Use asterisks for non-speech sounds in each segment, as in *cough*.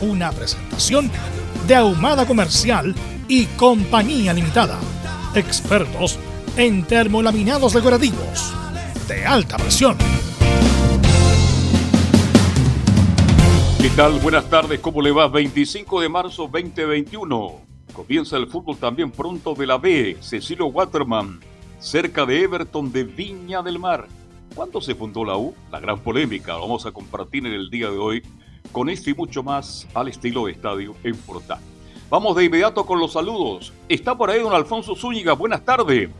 una presentación de Ahumada Comercial y Compañía Limitada. Expertos en termolaminados decorativos de alta presión. ¿Qué tal? Buenas tardes, ¿cómo le va? 25 de marzo 2021. Comienza el fútbol también pronto de la B. Cecilio Waterman, cerca de Everton de Viña del Mar. ¿Cuándo se fundó la U? La gran polémica. Vamos a compartir en el día de hoy con esto y mucho más al estilo de estadio en Portal. Vamos de inmediato con los saludos. Está por ahí don Alfonso Zúñiga. Buenas tardes.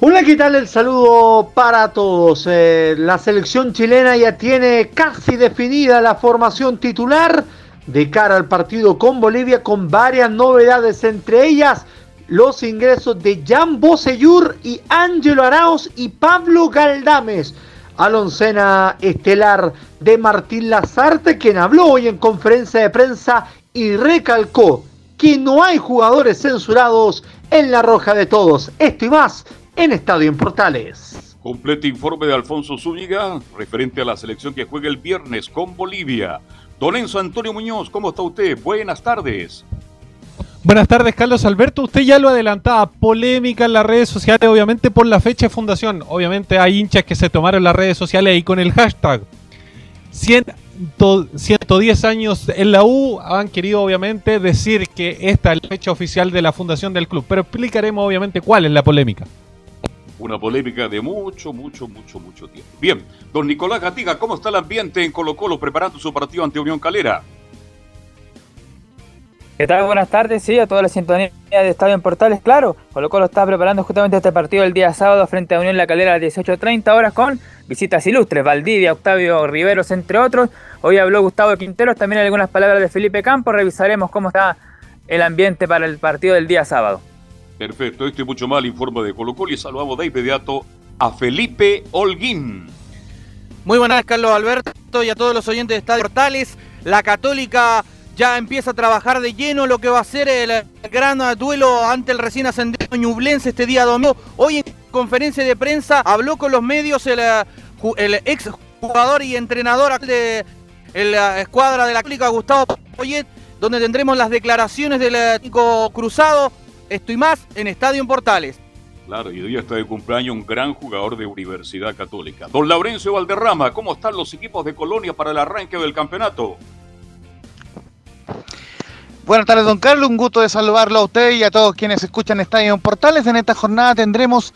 Hola, ¿qué tal? El saludo para todos. Eh, la selección chilena ya tiene casi definida la formación titular de cara al partido con Bolivia con varias novedades, entre ellas los ingresos de Jan Boseyur y Ángelo Arauz y Pablo Galdames a estelar de Martín Lazarte, quien habló hoy en conferencia de prensa y recalcó que no hay jugadores censurados en la roja de todos. Esto y más en Estadio en Portales. Completo informe de Alfonso Zúñiga referente a la selección que juega el viernes con Bolivia. Don Enzo Antonio Muñoz, ¿cómo está usted? Buenas tardes. Buenas tardes, Carlos Alberto. Usted ya lo adelantaba, polémica en las redes sociales, obviamente por la fecha de fundación. Obviamente hay hinchas que se tomaron las redes sociales y con el hashtag 110 años en la U han querido obviamente decir que esta es la fecha oficial de la fundación del club. Pero explicaremos obviamente cuál es la polémica. Una polémica de mucho, mucho, mucho, mucho tiempo. Bien, don Nicolás Gatiga, ¿cómo está el ambiente en Colo Colo preparando su partido ante Unión Calera? ¿Qué tal? Buenas tardes, sí, a toda la sintonía de Estadio en Portales, claro. Colo Colo está preparando justamente este partido el día sábado frente a Unión La Calera a las 18.30 horas con visitas ilustres, Valdivia, Octavio Riveros, entre otros. Hoy habló Gustavo Quinteros, también algunas palabras de Felipe Campos. Revisaremos cómo está el ambiente para el partido del día sábado. Perfecto, esto y mucho más informe de Colo Colo y saludamos de inmediato a Felipe Holguín. Muy buenas, Carlos Alberto, y a todos los oyentes de Estadio Portales. La Católica ya empieza a trabajar de lleno lo que va a ser el gran duelo ante el recién ascendido Ñublense este día domingo. Hoy en conferencia de prensa habló con los medios el, ex jugador y entrenador de la escuadra de la clínica Gustavo Poyet, donde tendremos las declaraciones del técnico cruzado. Esto y más en Estadio en Portales. Claro, y hoy está de cumpleaños un gran jugador de Universidad Católica. Don Laurencio Valderrama, ¿cómo están los equipos de Colonia para el arranque del campeonato? Buenas tardes, don Carlos. Un gusto de saludarlo a usted y a todos quienes escuchan Estadio en Portales. En esta jornada tendremos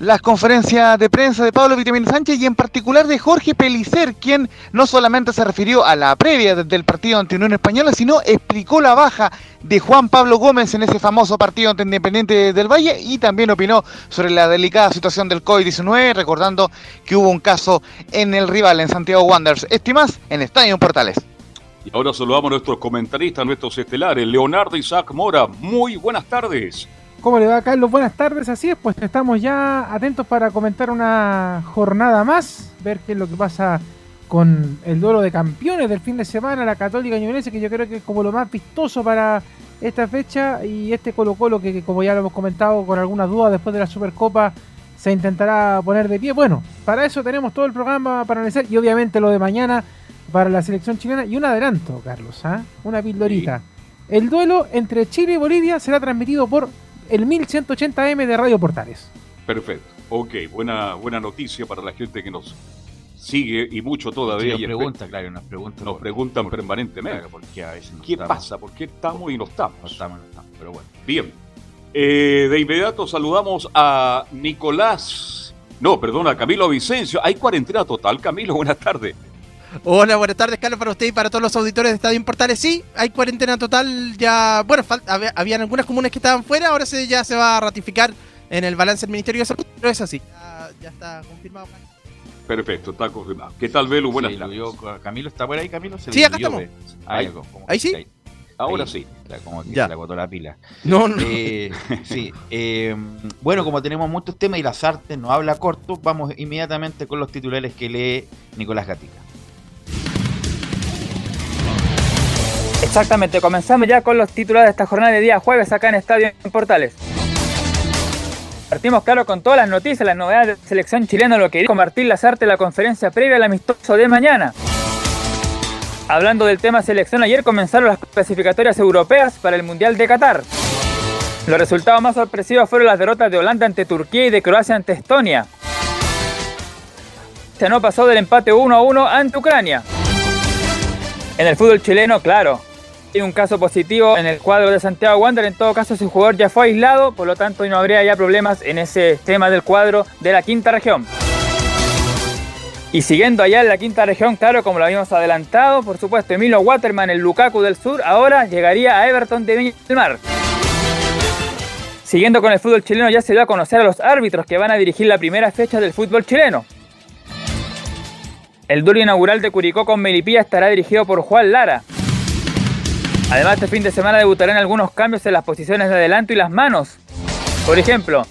las conferencias de prensa de Pablo Vitamín Sánchez y en particular de Jorge Pelicer, quien no solamente se refirió a la previa del partido ante Unión Española, sino explicó la baja de Juan Pablo Gómez en ese famoso partido ante Independiente del Valle y también opinó sobre la delicada situación del COVID-19, recordando que hubo un caso en el rival en Santiago Wanderers. Estimas en Estadio Portales. Y ahora saludamos a nuestros comentaristas, nuestros estelares, Leonardo Isaac Mora. Muy buenas tardes. ¿Cómo le va, Carlos? Buenas tardes, así es, pues estamos ya atentos para comentar una jornada más, ver qué es lo que pasa con el duelo de campeones del fin de semana, la Católica Ñublense, que yo creo que es como lo más vistoso para esta fecha, y este Colo Colo que, que como ya lo hemos comentado con algunas dudas después de la Supercopa, se intentará poner de pie. Bueno, para eso tenemos todo el programa para analizar, y obviamente lo de mañana para la selección chilena. Y un adelanto, Carlos, ¿ah? una pildorita. El duelo entre Chile y Bolivia será transmitido por el 1180M de Radio Portales. Perfecto. Ok, buena, buena noticia para la gente que nos sigue y mucho todavía. nos y pregunta, claro, nos preguntan. Nos preguntan permanentemente. Claro, porque a veces no ¿Qué estamos, pasa? ¿Por qué estamos y no estamos? No estamos, no estamos, pero bueno. Bien. Eh, de inmediato saludamos a Nicolás. No, perdón, a Camilo Vicencio. Hay cuarentena total, Camilo. *laughs* Buenas tardes. Hola, buenas tardes, Carlos, para usted y para todos los auditores de Estadio Portales. Sí, hay cuarentena total ya. Bueno, falta, había, habían algunas comunas que estaban fuera, ahora se, ya se va a ratificar en el balance del Ministerio de Salud, pero es así. Ya, ya está confirmado. Perfecto, está confirmado. ¿Qué tal, Velu? Buenas Se tardes. Camilo está por ahí, Camilo. Se Sí, acá estamos. Ah, Ahí. ya, como ¿Ahí que sí? ahí- Ahora ahí, sí. como que Ya. se le agotó la pila. No, no. Eh, sí, eh, bueno, como tenemos muchos temas y las artes no habla corto, vamos inmediatamente con los titulares que lee Nicolás Gatica. Exactamente, comenzamos ya con los titulares de esta jornada de día jueves acá en Estadio en Portales. Partimos claro con todas las noticias, las novedades de la selección chilena, lo que dijo Martín Lazarte en la conferencia previa al amistoso de mañana. Hablando del tema selección, ayer comenzaron las clasificatorias europeas para el Mundial de Qatar. Los resultados más sorpresivos fueron las derrotas de Holanda ante Turquía y de Croacia ante Estonia. Se no pasó del empate 1 a 1 ante Ucrania. En el fútbol chileno, claro, hay un caso positivo en el cuadro de Santiago Wander. En todo caso, ese jugador ya fue aislado, por lo tanto, no habría ya problemas en ese tema del cuadro de la quinta región. Y siguiendo allá en la quinta región, claro, como lo habíamos adelantado, por supuesto, Emilio Waterman, el Lukaku del Sur, ahora llegaría a Everton de Viña del Mar. Siguiendo con el fútbol chileno, ya se dio a conocer a los árbitros que van a dirigir la primera fecha del fútbol chileno. El duelo inaugural de Curicó con Melipilla estará dirigido por Juan Lara. Además, este fin de semana debutarán algunos cambios en las posiciones de adelanto y las manos. Por ejemplo,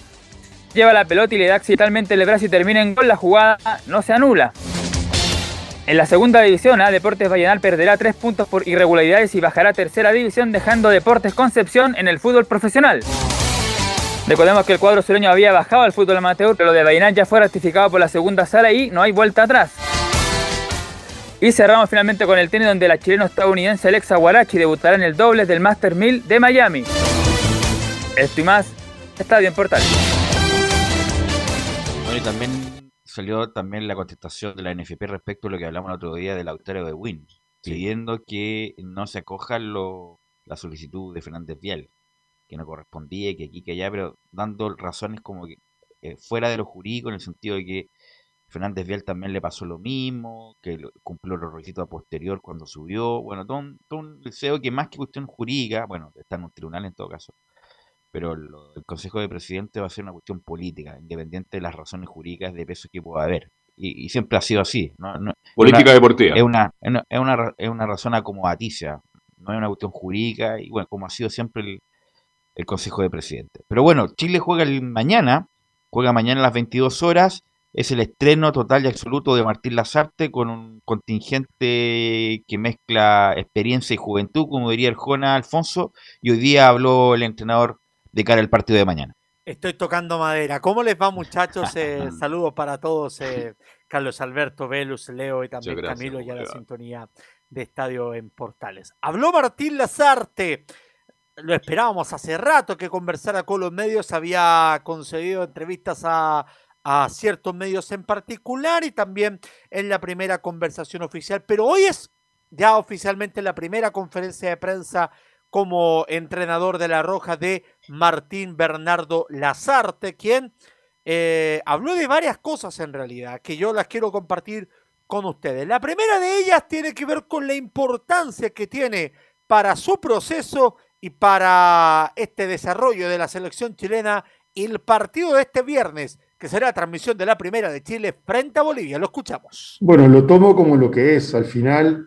lleva la pelota y le da accidentalmente el brazo y termina en gol, la jugada no se anula. En la segunda división, A Deportes Vallenal perderá tres puntos por irregularidades y bajará a tercera división, dejando Deportes Concepción en el fútbol profesional. Recordemos que el cuadro sureño había bajado al fútbol amateur, pero lo de Vallenal ya fue ratificado por la segunda sala y no hay vuelta atrás. Y cerramos finalmente con el tenis donde la chileno-estadounidense Alexa Guarachi debutará en el dobles del Master 1000 de Miami. Esto y más, Estadio en Portal. Bueno, y también salió también la contestación de la NFP respecto a lo que hablamos el otro día del auditorio de Win, pidiendo que no se acoja lo- la solicitud de Fernández Vial, que no correspondía, que aquí, que allá, pero dando razones como que eh, fuera de lo jurídico, en el sentido de que Fernández Vial también le pasó lo mismo, que cumplió los requisitos a posterior cuando subió, bueno, todo un, todo un deseo que más que cuestión jurídica, bueno, está en un tribunal en todo caso, pero lo- el Consejo de Presidente va a ser una cuestión política, independiente de las razones jurídicas de peso que pueda haber. Y, y siempre ha sido así. No, no- Política una- deportiva. es una, es una, es una, ra- es una razón acomodaticia, no es una cuestión jurídica, y bueno, como ha sido siempre el, el Consejo de Presidente. Pero bueno, Chile juega el mañana, juega mañana a las 22 horas, es el estreno total y absoluto de Martín Lazarte con un contingente que mezcla experiencia y juventud, como diría el Jona Alfonso, y hoy día habló el entrenador de cara al partido de mañana. Estoy tocando madera. ¿Cómo les va, muchachos? *laughs* Eh, saludos para todos. eh, Carlos Alberto, Velus, Leo y también gracias, Camilo y a ¿cómo la sintonía de Estadio en Portales. Habló Martín Lazarte. Lo esperábamos hace rato que conversara con los medios. Había concedido entrevistas a, a ciertos medios en particular y también en la primera conversación oficial. Pero hoy es ya oficialmente la primera conferencia de prensa como entrenador de la Roja de Martín Bernardo Lazarte, quien eh, habló de varias cosas en realidad, que yo las quiero compartir con ustedes. La primera de ellas tiene que ver con la importancia que tiene para su proceso y para este desarrollo de la selección chilena el partido de este viernes, que será transmisión de la primera de Chile frente a Bolivia. Lo escuchamos. Bueno, lo tomo como lo que es. Al final,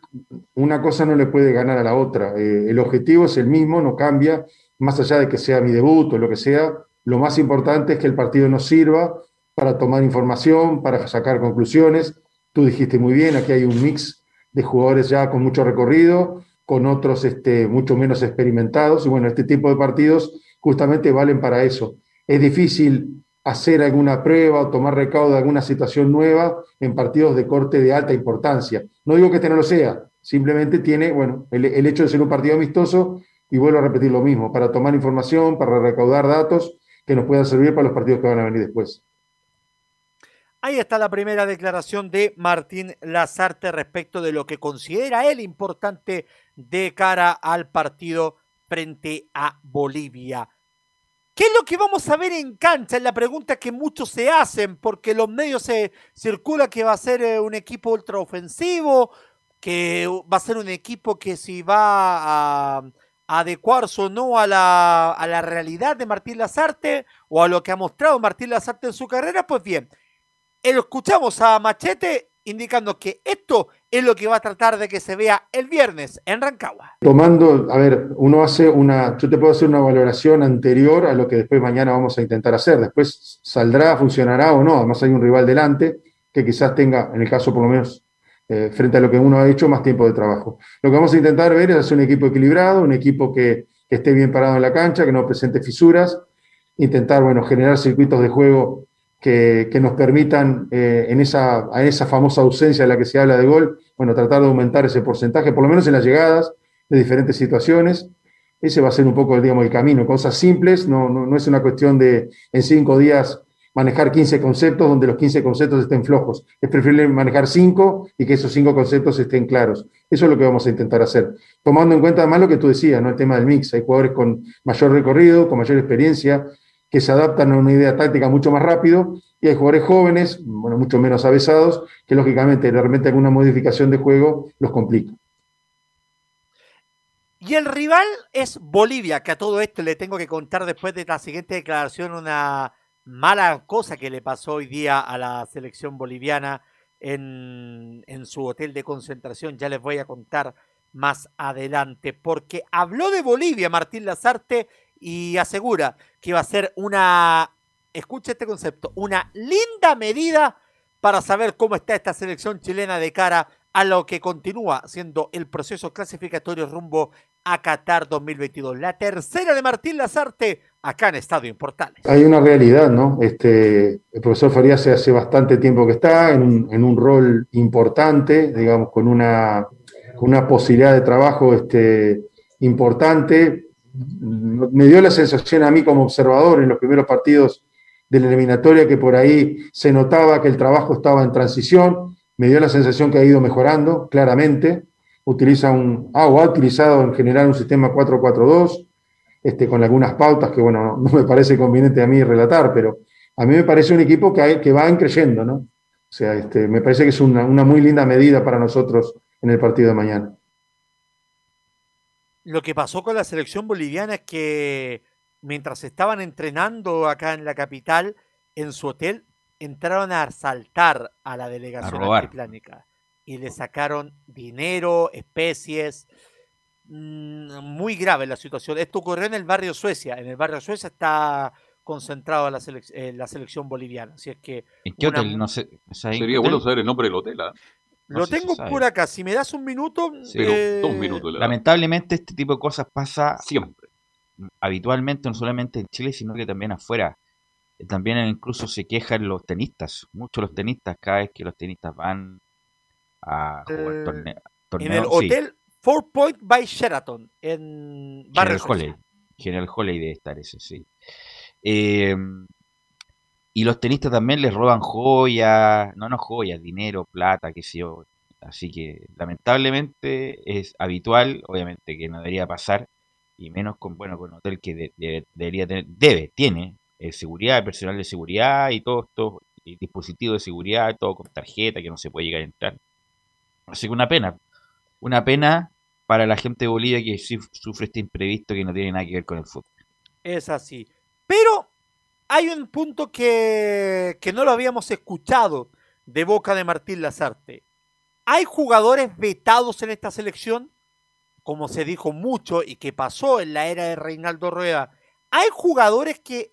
una cosa no le puede ganar a la otra. Eh, el objetivo es el mismo, no cambia, más allá de que sea mi debut o lo que sea. Lo más importante es que el partido nos sirva para tomar información, para sacar conclusiones. Tú dijiste muy bien, aquí hay un mix de jugadores ya con mucho recorrido, con otros este, mucho menos experimentados. Y bueno, este tipo de partidos justamente valen para eso. Es difícil hacer alguna prueba o tomar recaudo de alguna situación nueva en partidos de corte de alta importancia. No digo que este no lo sea, simplemente tiene, bueno, el, hecho de ser un partido amistoso, y vuelvo a repetir lo mismo, para tomar información, para recaudar datos que nos puedan servir para los partidos que van a venir después. Ahí está la primera declaración de Martín Lazarte respecto de lo que considera él importante de cara al partido frente a Bolivia. ¿Qué es lo que vamos a ver en cancha? Es la pregunta que muchos se hacen, porque los medios se circula que va a ser eh, un equipo ultraofensivo, que va a ser un equipo que si va a, adecuarse o no a la, a la realidad de Martín Lazarte o a lo que ha mostrado Martín Lazarte en su carrera, pues bien, escuchamos a Machete indicando que esto es lo que va a tratar de que se vea el viernes en Rancagua. Tomando, a ver, uno hace una, yo te puedo hacer una valoración anterior a lo que después mañana vamos a intentar hacer. Después saldrá, funcionará o no. Además hay un rival delante que quizás tenga, en el caso por lo menos, eh, frente a lo que uno ha hecho, más tiempo de trabajo. Lo que vamos a intentar ver es hacer un equipo equilibrado, un equipo que, que esté bien parado en la cancha, que no presente fisuras, intentar, bueno, generar circuitos de juego que, nos permitan, eh, en, esa, esa famosa ausencia de la que se habla de gol, bueno, tratar de aumentar ese porcentaje, por lo menos en las llegadas de diferentes situaciones. Ese va a ser un poco, digamos, el camino. Cosas simples, no, no, es una cuestión de en cinco días manejar 15 conceptos donde los 15 conceptos estén flojos. Es preferible manejar cinco y que esos cinco conceptos estén claros. Eso es lo que vamos a intentar hacer. Tomando en cuenta además lo que tú decías, ¿no? el tema del mix. Hay jugadores con mayor recorrido, con mayor experiencia, que se adaptan a una idea táctica mucho más rápido, y hay jugadores jóvenes, bueno, mucho menos avesados, que lógicamente de repente alguna modificación de juego los complica. Y el rival es Bolivia, que a todo esto le tengo que contar después de la siguiente declaración una mala cosa que le pasó hoy día a la selección boliviana en, en su hotel de concentración. Ya les voy a contar más adelante, porque habló de Bolivia Martín Lazarte y asegura que va a ser una, escucha este concepto, una linda medida para saber cómo está esta selección chilena de cara a lo que continúa siendo el proceso clasificatorio rumbo a Qatar 2022. La tercera de Martín Lazarte acá en Estadio Portales. Hay una realidad, ¿no? Este, el profesor Farías hace bastante tiempo que está en un, rol importante, digamos, con una, una posibilidad de trabajo este, importante me dio la sensación a mí como observador en los primeros partidos de la eliminatoria que por ahí se notaba que el trabajo estaba en transición, me dio la sensación que ha ido mejorando claramente, utiliza un, ah, ha utilizado en general un sistema 4-4-2, este, con algunas pautas que, bueno, no me parece conveniente a mí relatar, pero a mí me parece un equipo que, va creyendo, ¿no? O sea, este, me parece que es una muy linda medida para nosotros en el partido de mañana lo que pasó con la selección boliviana es que mientras estaban entrenando acá en la capital, en su hotel, entraron a asaltar a la delegación antiplánica y le sacaron dinero, especies. Mm, muy grave la situación. Esto ocurrió en el barrio Suecia. En el barrio Suecia está concentrado la, eh, la selección boliviana. Así es que. ¿En qué hotel? No sé. Sería bueno saber el nombre del hotel. Lo tengo por acá. Si me das un minuto. Eh, dos minutos. Lamentablemente, este tipo de cosas pasa siempre. Habitualmente, no solamente en Chile, sino que también afuera. También incluso se quejan los tenistas. Muchos los tenistas, cada vez que los tenistas van a jugar eh, torneos. en el hotel Four Point by Sheraton, en General Holley. General Holley debe estar ese, sí. Eh, y los tenistas también les roban joyas, no, no joyas, dinero, plata, qué sé yo. Así que lamentablemente es habitual, obviamente que no debería pasar, y menos con, bueno, con un hotel que debería tener, debe, tiene eh, seguridad, personal de seguridad y todo esto, dispositivos de seguridad, todo con tarjeta que no se puede llegar a entrar. Así que una pena, una pena para la gente de Bolivia que sufre este imprevisto que no tiene nada que ver con el fútbol. Es así. Pero hay un punto que, no lo habíamos escuchado de boca de Martín Lazarte. ¿Hay jugadores vetados en esta selección? Como se dijo mucho y que pasó en la era de Reinaldo Rueda. ¿Hay jugadores que,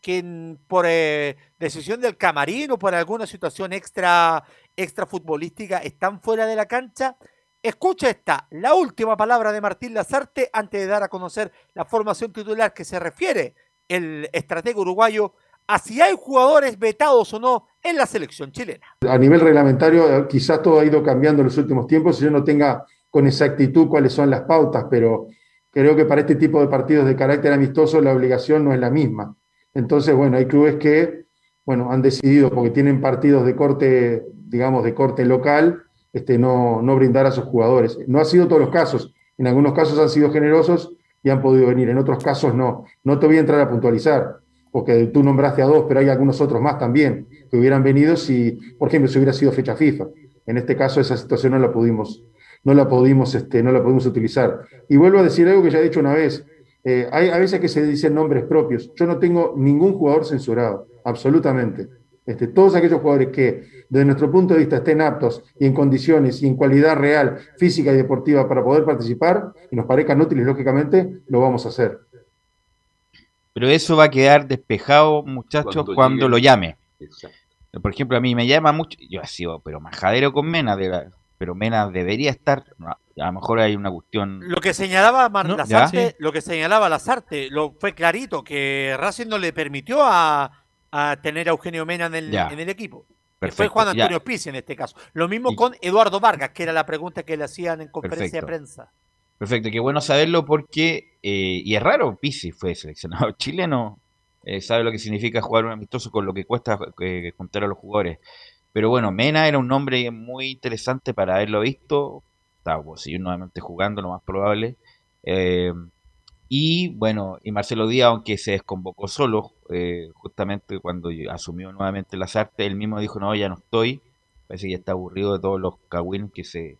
que por eh, decisión del camarín o por alguna situación extra, extra futbolística están fuera de la cancha? Escucha esta, la última palabra de Martín Lazarte antes de dar a conocer la formación titular que se refiere el estratega uruguayo a si hay jugadores vetados o no en la selección chilena. A nivel reglamentario, eh, quizás todo ha ido cambiando en los últimos tiempos, si yo no tenga con exactitud cuáles son las pautas, pero creo que para este tipo de partidos de carácter amistoso la obligación no es la misma. Entonces, bueno, hay clubes que bueno, han decidido, porque tienen partidos de corte, digamos, de corte local, este, no, no brindar a sus jugadores. No ha sido todos los casos. En algunos casos han sido generosos y han podido venir, en otros casos no. No te voy a entrar a puntualizar, porque tú nombraste a dos, pero hay algunos otros más también que hubieran venido si, por ejemplo, si hubiera sido fecha FIFA. En este caso esa situación no la pudimos, no la pudimos, este, no la pudimos utilizar. Y vuelvo a decir algo que ya he dicho una vez. Eh, hay a veces que se dicen nombres propios. Yo no tengo ningún jugador censurado, absolutamente. Este, todos aquellos jugadores que, desde nuestro punto de vista, estén aptos y en condiciones y en cualidad real, física y deportiva para poder participar y nos parezcan útiles, lógicamente, lo vamos a hacer. Pero eso va a quedar despejado, muchachos, cuando, lo llame. Por ejemplo, a mí me llama mucho, yo he sido, pero majadero con Mena, de pero Mena debería estar, a lo mejor hay una cuestión... Lo que señalaba Mar Lazarte, lo que señalaba Lazarte, lo fue clarito, que Racing no le permitió a, a tener a Eugenio Mena en el, en el equipo. fue Juan Antonio Pizzi en este caso. Lo mismo con Eduardo Vargas, que era la pregunta que le hacían en conferencia de prensa. Perfecto, qué bueno saberlo porque, eh, y es raro, Pizzi fue seleccionado *laughs* chileno, eh, sabe lo que significa jugar un amistoso con lo que cuesta eh, juntar a los jugadores. Pero bueno, Mena era un nombre muy interesante para haberlo visto, estaba pues, nuevamente jugando, lo más probable. Y bueno, y Marcelo Díaz, aunque se desconvocó solo, eh, justamente cuando asumió nuevamente las artes, él mismo dijo, no, ya no estoy, parece que ya está aburrido de todos los cagüines que se,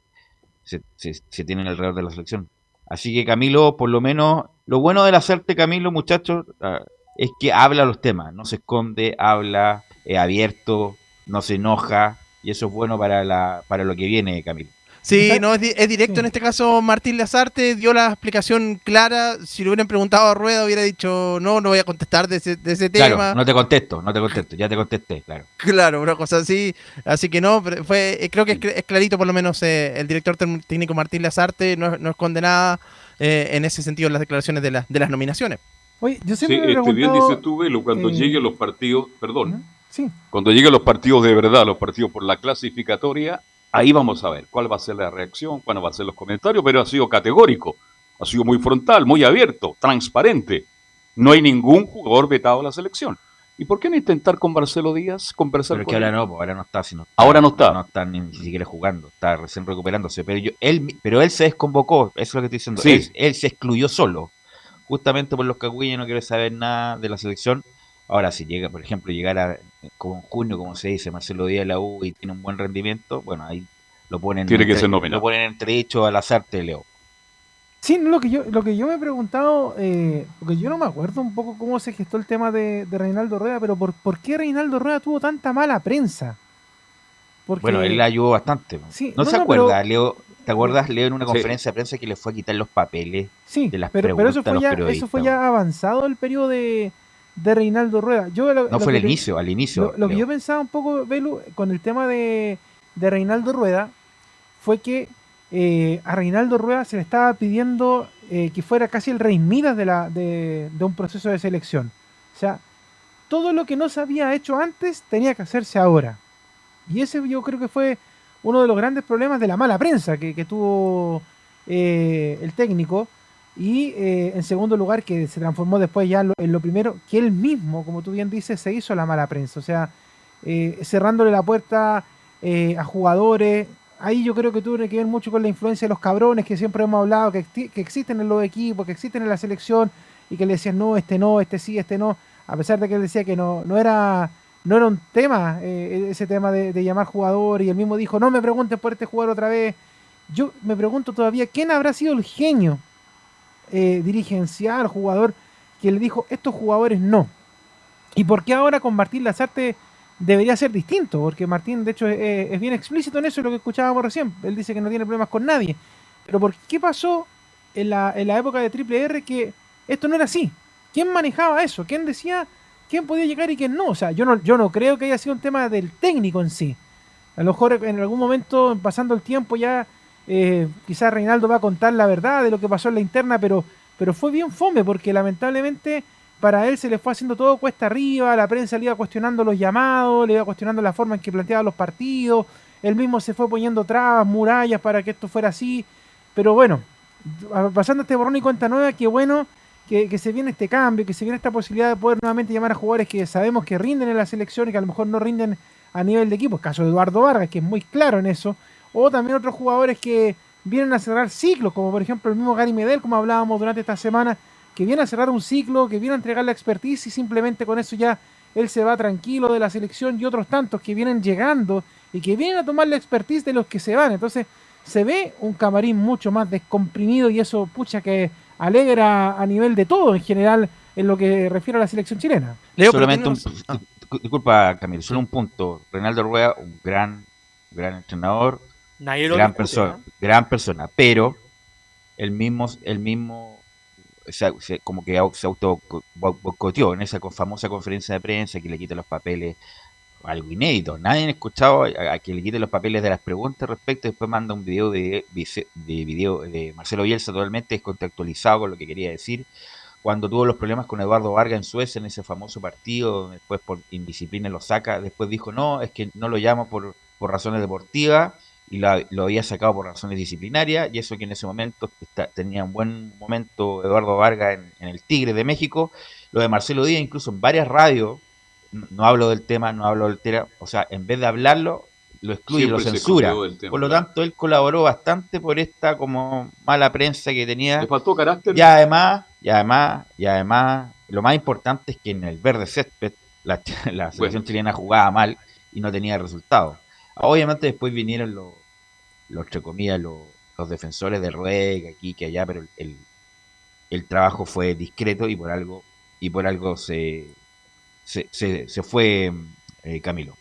se, tienen alrededor de la selección. Así que Camilo, por lo menos, lo bueno de la artes, Camilo, muchachos, ah, es que habla los temas, no se esconde, habla, es abierto, no se enoja, y eso es bueno para, la, para lo que viene, Camilo. Sí, no, es, directo en este caso. Martín Lazarte dio la explicación clara. Si le hubieran preguntado a Rueda, hubiera dicho, no, no voy a contestar de ese, de ese claro, tema. No te contesto, no te contesto, ya te contesté, claro. *laughs* Claro, una cosa así. Así que no, fue, eh, creo que es, clarito, por lo menos, eh, el director técnico Martín Lazarte no, no esconde nada eh, en ese sentido en las declaraciones de, de las nominaciones. Oye, yo siempre sí, este bien dice tú, Velo, cuando lleguen los partidos, perdón, sí. cuando lleguen los partidos de verdad, los partidos por la clasificatoria, Ahí vamos a ver cuál va a ser la reacción, cuáles van a ser los comentarios, pero ha sido categórico, ha sido muy frontal, muy abierto, transparente. No hay ningún jugador vetado a la selección. ¿Y por qué no intentar con Marcelo Díaz conversar pero que ahora no, ahora no está, sino ahora no está. No está ni, siquiera jugando, está recién recuperándose. Pero yo, él, pero él se desconvocó, eso es lo que estoy diciendo. Sí. Él, se excluyó solo, justamente por los cagüillos no quiere saber nada de la selección. Ahora, si llega, por ejemplo, llegara como en junio, como se dice, Marcelo Díaz de la U y tiene un buen rendimiento, bueno, ahí lo ponen, Tiene que ser lo ponen entre hecho al azar te Leo. Sí, lo que yo, lo que yo me he preguntado, eh, porque yo no me acuerdo un poco cómo se gestó el tema de, Reinaldo Rueda, pero por, ¿por qué Reinaldo Rueda tuvo tanta mala prensa? Bueno, él le ayudó bastante. ¿No, se acuerda, Leo? ¿Te acuerdas, Leo, en una conferencia de prensa que le fue a quitar los papeles sí, de las pero, pero eso fue, ya, eso fue ya avanzado el periodo de, de Reinaldo Rueda. Yo, no fue el inicio, al inicio. Lo, que yo pensaba un poco, Belu, con el tema de, de Reinaldo Rueda, fue que eh, a Reinaldo Rueda se le estaba pidiendo eh, que fuera casi el rey Midas de, la, de, un proceso de selección. O sea, todo lo que no se había hecho antes tenía que hacerse ahora. Y ese yo creo que fue uno de los grandes problemas de la mala prensa que, tuvo eh, el técnico. Y en segundo lugar, que se transformó después ya en lo, primero, que él mismo, como tú bien dices, se hizo la mala prensa. O sea, cerrándole la puerta a jugadores, ahí yo creo que tuvo que ver mucho con la influencia de los cabrones que siempre hemos hablado, que, que existen en los equipos, que existen en la selección, y que le decían no, este no, este sí, este no, a pesar de que él decía que no, no era no era un tema, eh, ese tema de, llamar jugador, y él mismo dijo, no me pregunten por este jugador otra vez. Yo me pregunto todavía, ¿quién habrá sido el genio eh, dirigencial, jugador, que le dijo, estos jugadores no? ¿Y por qué ahora con Martín Lazarte debería ser distinto, porque Martín, de hecho, es, bien explícito en eso, lo que escuchábamos recién. Él dice que no tiene problemas con nadie. Pero ¿por qué pasó en la, en la época de Triple R que esto no era así? ¿Quién manejaba eso? ¿Quién decía quién podía llegar y quién no? O sea, yo no, yo no creo que haya sido un tema del técnico en sí. A lo mejor en algún momento, pasando el tiempo, ya eh, quizás Reinaldo va a contar la verdad de lo que pasó en la interna, pero, pero fue bien fome, porque lamentablemente para él se le fue haciendo todo cuesta arriba, la prensa le iba cuestionando los llamados, le iba cuestionando la forma en que planteaba los partidos, él mismo se fue poniendo trabas, murallas para que esto fuera así, pero bueno, pasando este borrón y cuenta nueva, qué bueno que, que se viene este cambio, que se viene esta posibilidad de poder nuevamente llamar a jugadores que sabemos que rinden en la selección y que a lo mejor no rinden a nivel de equipo. El caso de Eduardo Vargas, que es muy claro en eso. O también otros jugadores que vienen a cerrar ciclos, como por ejemplo el mismo Gary Medel, como hablábamos durante esta semana, que viene a cerrar un ciclo, que viene a entregar la expertise y simplemente con eso ya él se va tranquilo de la selección y otros tantos que vienen llegando y que vienen a tomar la expertise de los que se van. Entonces se ve un camarín mucho más descomprimido y eso, pucha, que alegra a nivel de todo en general en lo que refiere a la selección chilena. Leo, Solamente un, ah. disculpa Camilo, solo un punto. Reinaldo Rueda, un gran, gran entrenador, gran persona, gran persona, pero el mismo, el mismo como que se auto boicoteó en esa famosa conferencia de prensa que le quita los papeles algo inédito. Nadie ha escuchado a, que le quite los papeles de las preguntas respecto. Después manda un video de, de, video de Marcelo Bielsa totalmente descontextualizado con lo que quería decir. Cuando tuvo los problemas con Eduardo Vargas en Suecia, en ese famoso partido, después por indisciplina lo saca. Después dijo: No, es que no lo llamo por, por razones deportivas y lo, había sacado por razones disciplinarias. Y eso que en ese momento tenía un buen momento Eduardo Vargas en, en el Tigre de México. Lo de Marcelo Díaz, incluso en varias radios no hablo del tema, no hablo del tema, o sea, en vez de hablarlo, lo excluye, lo censura. por lo tanto, él colaboró bastante por esta como mala prensa que tenía. Le faltó carácter. Y además, y además, y además, lo más importante es que en el verde césped la, *laughs* selección chilena jugaba mal y no tenía resultados. Obviamente después vinieron los, los entre comillas, los, defensores de Ruega, aquí, que allá, pero el, el trabajo fue discreto y por algo, y por algo se, se, se, fue eh, Camilo.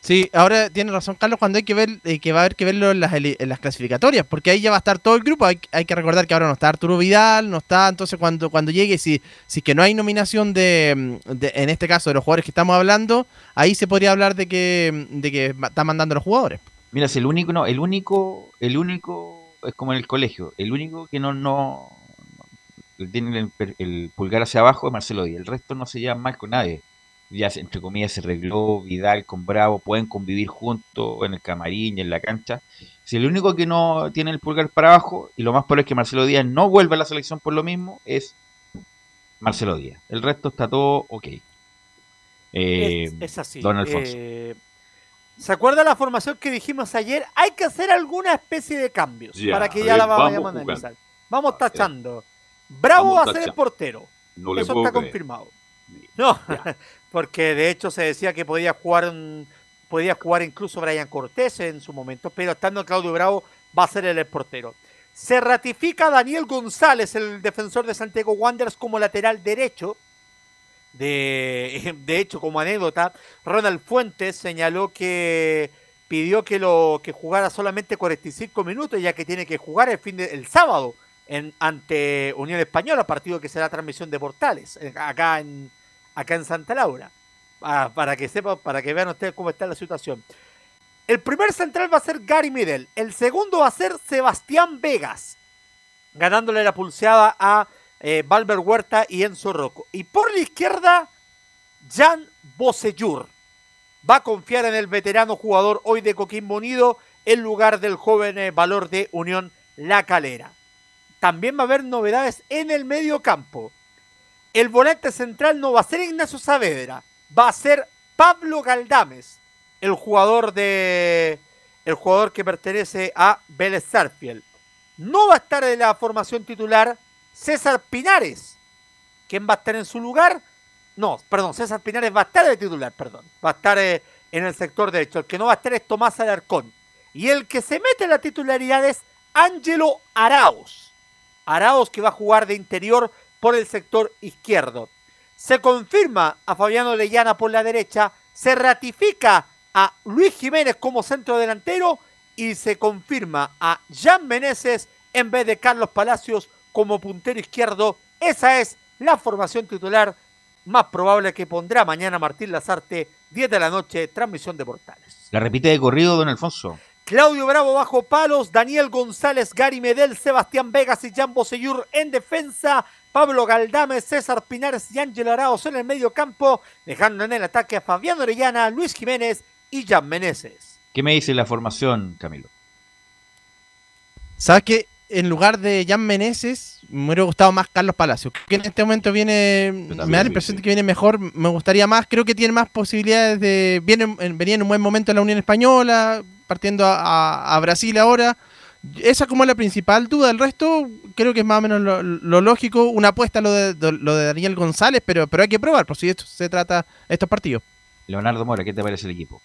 Sí, ahora tiene razón Carlos cuando hay que ver eh, que va a haber que verlo en las, clasificatorias, porque ahí ya va a estar todo el grupo. Hay, hay, que recordar que ahora no está Arturo Vidal, no está, entonces cuando, cuando llegue, si, si que no hay nominación de, en este caso, de los jugadores que estamos hablando, ahí se podría hablar de que, de que está mandando los jugadores. Mira, si el único, no, el único, el único es como en el colegio, el único que no, no, tiene el, pulgar hacia abajo es Marcelo Díaz, el resto no se lleva mal con nadie ya entre comillas se arregló, Vidal con Bravo, pueden convivir juntos en el camarín y en la cancha. Si el único que no tiene el pulgar para abajo, y lo más probable es que Marcelo Díaz no vuelva a la selección por lo mismo, es Marcelo Díaz. El resto está todo ok. Eh, es, así. Don Alfonso. Eh, ¿Se acuerda la formación que dijimos ayer? Hay que hacer alguna especie de cambios para que ya la vayamos a analizar. Vamos tachando. Bravo va a ser el portero. Eso está confirmado. No, porque de hecho se decía que podía jugar podía jugar incluso Brian Cortés en su momento, pero estando Claudio Bravo va a ser el portero. Se ratifica Daniel González, el defensor de Santiago Wanderers, como lateral derecho. De, *laughs* de hecho, como anécdota, Ronald Fuentes señaló que pidió que lo que jugara solamente 45 minutos, ya que tiene que jugar el fin de, el sábado en, ante Unión Española, partido que será transmisión de Portales, acá en, acá en Santa Laura. Para que sepan, para que vean ustedes cómo está la situación. El primer central va a ser Gary Midel. El segundo va a ser Sebastián Vegas. Ganándole la pulseada a eh, Huerta y Enzo Rocco. Y por la izquierda, Jan Bosellur. Va a confiar en el veterano jugador hoy de Coquimbo Unido en lugar del joven eh, valor de Unión La Calera. También va a haber novedades en el medio campo el volante central no va a ser Ignacio Saavedra, va a ser Pablo Galdames, el jugador de el jugador que pertenece a Vélez. No va a estar en la formación titular César Pinares. ¿Quién va a estar en su lugar? No, perdón, César Pinares va a estar de titular, perdón. Va a estar eh, en el sector derecho. El que no va a estar es Tomás Alarcón. Y el que se mete en la titularidad es Ángelo Araos. Araos que va a jugar de interior por el sector izquierdo. Se confirma a Fabiano Leyana por la derecha, se ratifica a Luis Jiménez como centro delantero y se confirma a Jan Meneses en vez de Carlos Palacios como puntero izquierdo. Esa es la formación titular más probable que pondrá mañana Martín Lazarte, 10 de la noche, transmisión de Portales. La repite de corrido, don Alfonso. Claudio Bravo bajo palos, Daniel González, Gary Medel, Sebastián Vegas y Jan Bosellur en defensa, Pablo Galdame, César Pinares y Ángel Araos en el medio campo, dejando en el ataque a Fabián Orellana, Luis Jiménez y Jan Meneses. ¿Qué me dice la formación, Camilo? ¿Sabes qué? en lugar de Jan Meneses, me hubiera gustado más Carlos Palacios. Que en este momento viene, me da la impresión de que viene mejor, me gustaría más, creo que tiene más posibilidades de. Viene, venía en un buen momento en la Unión Española, partiendo a, a Brasil ahora. Esa como la principal duda. El resto creo que es más o menos lo, lógico. Una apuesta lo de, lo de Daniel González, pero, pero hay que probar, por si esto se trata estos partidos. Leonardo Mora, ¿qué te parece el equipo?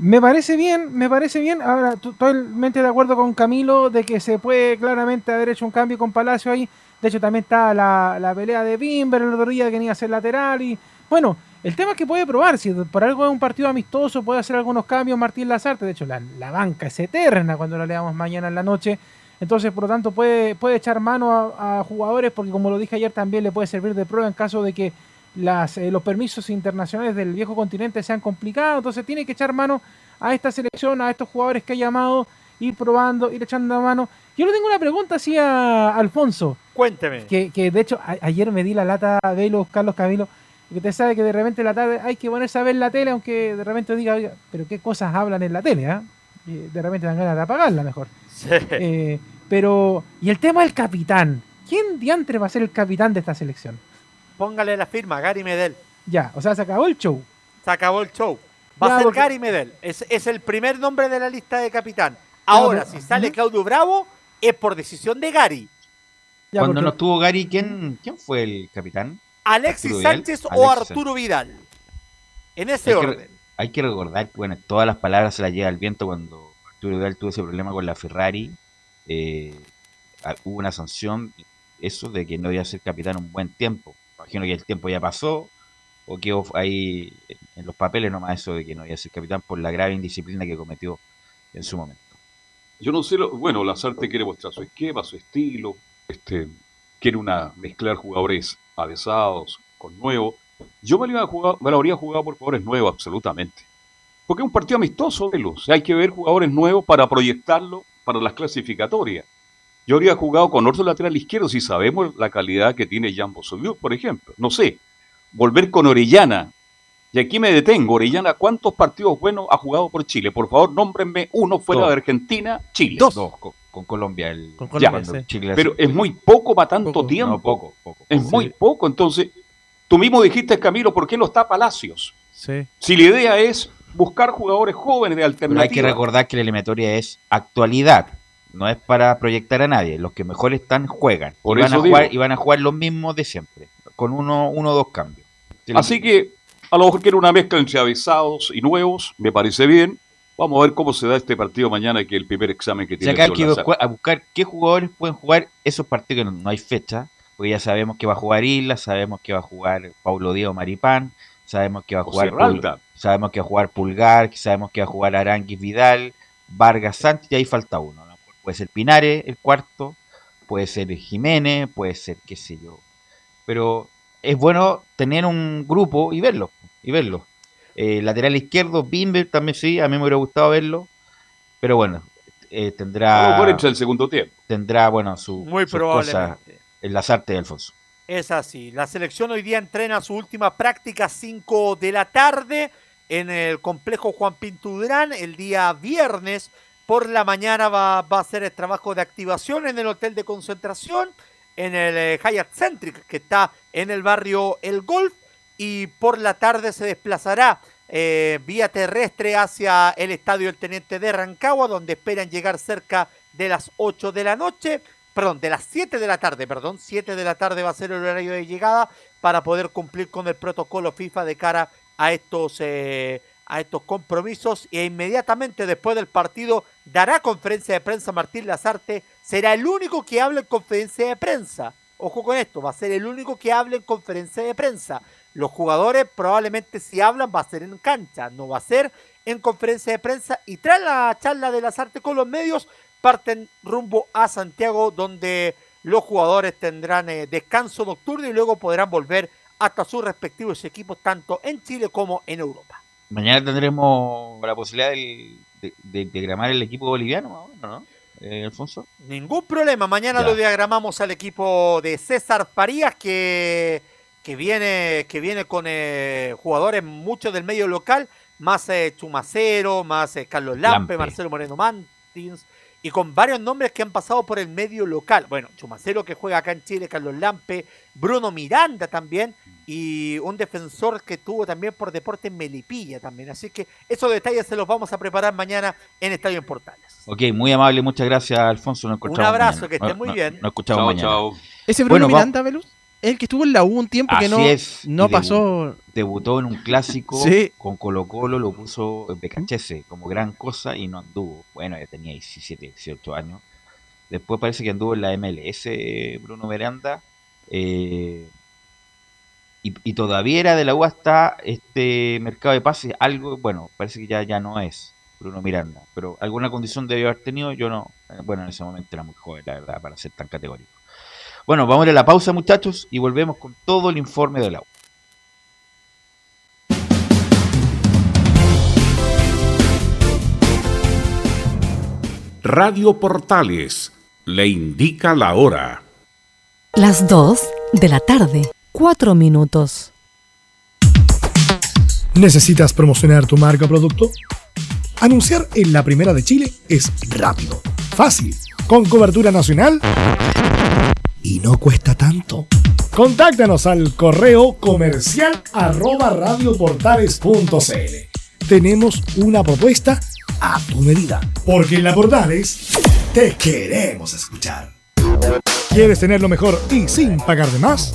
Me parece bien, me parece bien. Ahora, totalmente de acuerdo con Camilo de que se puede claramente haber hecho un cambio con Palacio ahí. De hecho, también está la, pelea de Bimber el otro día que venía a ser lateral. Y bueno, el tema es que puede probar. Si por algo es un partido amistoso, puede hacer algunos cambios Martín Lazarte. De hecho, la, banca es eterna cuando la leamos mañana en la noche. Entonces, por lo tanto, puede, puede echar mano a, a jugadores porque, como lo dije ayer, también le puede servir de prueba en caso de que las, eh, los permisos internacionales del viejo continente sean complicados, entonces tiene que echar mano a esta selección, a estos jugadores que ha llamado, ir probando, ir echando mano. Yo le tengo una pregunta así a Alfonso. Cuénteme. Que, que de hecho ayer me di la lata a Velo, Carlos Camilo, que usted sabe que de repente en la tarde hay que ponerse a ver la tele, aunque de repente diga, pero qué cosas hablan en la tele, ¿ah? De repente dan ganas de apagarla mejor. Sí. Eh, pero, y el tema del capitán. ¿Quién diantre va a ser el capitán de esta selección? póngale la firma, Gary Medel. Ya, o sea, se acabó el show. Se acabó el show. Va a ser Gary Medel. Es, el primer nombre de la lista de capitán. Ahora, si sale Claudio Bravo, es por decisión de Gary. Cuando no estuvo Gary, ¿quién, ¿quién fue el capitán? Alexis Sánchez o Arturo Vidal. En ese orden. hay que recordar que, bueno, todas las palabras se las lleva al viento cuando Arturo Vidal tuvo ese problema con la Ferrari. Eh, hubo una sanción, eso de que no iba a ser capitán un buen tiempo imagino que el tiempo ya pasó, o que ahí en los papeles nomás eso de que no iba a ser capitán por la grave indisciplina que cometió en su momento. Yo no sé, lo, bueno, Lazarte quiere mostrar su esquema, su estilo, este, quiere una mezclar jugadores avesados con nuevos. Yo me lo, jugar, me lo habría jugado por jugadores nuevos, absolutamente. Porque es un partido amistoso, hay que ver jugadores nuevos para proyectarlo para las clasificatorias. Yo habría jugado con otro lateral izquierdo si sabemos la calidad que tiene Jan Bosoliuk, por ejemplo. No sé. Volver con Orellana. Y aquí me detengo. Orellana, ¿cuántos partidos buenos ha jugado por Chile? Por favor, nómbrenme uno fuera de Argentina, Chile. Dos. Con, Colombia. El, con Colombia Pero es muy poco para tanto tiempo. poco, poco, Es muy poco. Entonces, tú mismo dijiste, Camilo, ¿por qué no está Palacios? Sí. Si la idea es buscar jugadores jóvenes de alternativa. hay que recordar que la eliminatoria es actualidad no es para proyectar a nadie. Los que mejor están juegan. y, van a jugar, y van a jugar los mismos de siempre, con uno o dos cambios. Así que a lo mejor quiero una mezcla entre avisados y nuevos, me parece bien. Vamos a ver cómo se da este partido mañana, que es el primer examen que tiene. Hay que a buscar qué jugadores pueden jugar esos partidos que no, hay fecha, porque ya sabemos que va a jugar Isla, sabemos que va a jugar Paulo Diego Maripán, sabemos que va a jugar sabemos que va a jugar Pulgar, sabemos que va a jugar Aranguis Vidal, Vargas Sánchez, y ahí falta uno. Puede ser Pinares, el cuarto, puede ser Jiménez, puede ser qué sé yo. Pero es bueno tener un grupo y verlo, y verlo. Eh, lateral izquierdo, Bimber también sí, a mí me hubiera gustado verlo. Pero bueno, eh, tendrá. por el segundo tiempo. Tendrá, bueno, su. Muy probablemente. en las artes de Alfonso. Es así. La selección hoy día entrena su última práctica 5 de la tarde en el complejo Juan Pintudrán el día viernes por la mañana va, a hacer el trabajo de activación en el hotel de concentración, en el eh, Hyatt Centric, que está en el barrio El Golf. Y por la tarde se desplazará eh, vía terrestre hacia el estadio del Teniente de Rancagua, donde esperan llegar cerca de las 8 de la noche, perdón, de las 7 de la tarde, perdón, 7 de la tarde va a ser el horario de llegada para poder cumplir con el protocolo FIFA de cara a estos eh, a estos compromisos e inmediatamente después del partido dará conferencia de prensa Martín Lazarte, será el único que hable en conferencia de prensa. Ojo con esto, va a ser el único que hable en conferencia de prensa. Los jugadores probablemente si hablan va a ser en cancha, no va a ser en conferencia de prensa y tras la charla de Lazarte con los medios parten rumbo a Santiago donde los jugadores tendrán eh, descanso nocturno y luego podrán volver hasta sus respectivos equipos tanto en Chile como en Europa. Mañana tendremos la posibilidad de, diagramar el equipo boliviano, ¿no? Eh, Alfonso. Ningún problema. Mañana lo diagramamos al equipo de César Farías que, que, viene, que viene con eh, jugadores muchos del medio local, más eh, Chumacero, más Carlos Lampe, Marcelo Moreno Mantins y con varios nombres que han pasado por el medio local. Bueno, Chumacero que juega acá en Chile, Carlos Lampe, Bruno Miranda también y un defensor que tuvo también por deporte en Melipilla también. Así que esos detalles se los vamos a preparar mañana en Estadio en Portales. Ok, muy amable, muchas gracias Alfonso. Nos Un abrazo, mañana. que esté muy no- bien. Nos escuchamos Chao, mañana. chao. Ese Bruno Bueno, Miranda, Velus, el que estuvo en la U un tiempo que no, es, no pasó. Debutó en un clásico *laughs* Sí. con Colo Colo, lo puso en Becachese como gran cosa y no anduvo. Bueno, ya tenía 17, 18 años. Después parece que anduvo en la MLS Bruno Miranda. eh, y, y todavía era de la U hasta este mercado de pases. Algo, bueno, parece que ya, ya no es Bruno Miranda. Pero alguna condición debió haber tenido. Yo no. eh, Bueno, en ese momento era muy joven, la verdad, para ser tan categórico. Bueno, vamos a ir a la pausa, muchachos, y volvemos con todo el informe de la U. Radio Portales le indica la hora. Las 2 de la tarde, 4 minutos. ¿Necesitas promocionar tu marca o producto? Anunciar en la Primera de Chile es rápido, fácil, con cobertura nacional y no cuesta tanto. Contáctanos al correo comercial arroba radioportales.cl. Tenemos una propuesta a tu medida, porque en la Portales te queremos escuchar. ¿Quieres tener lo mejor y sin pagar de más?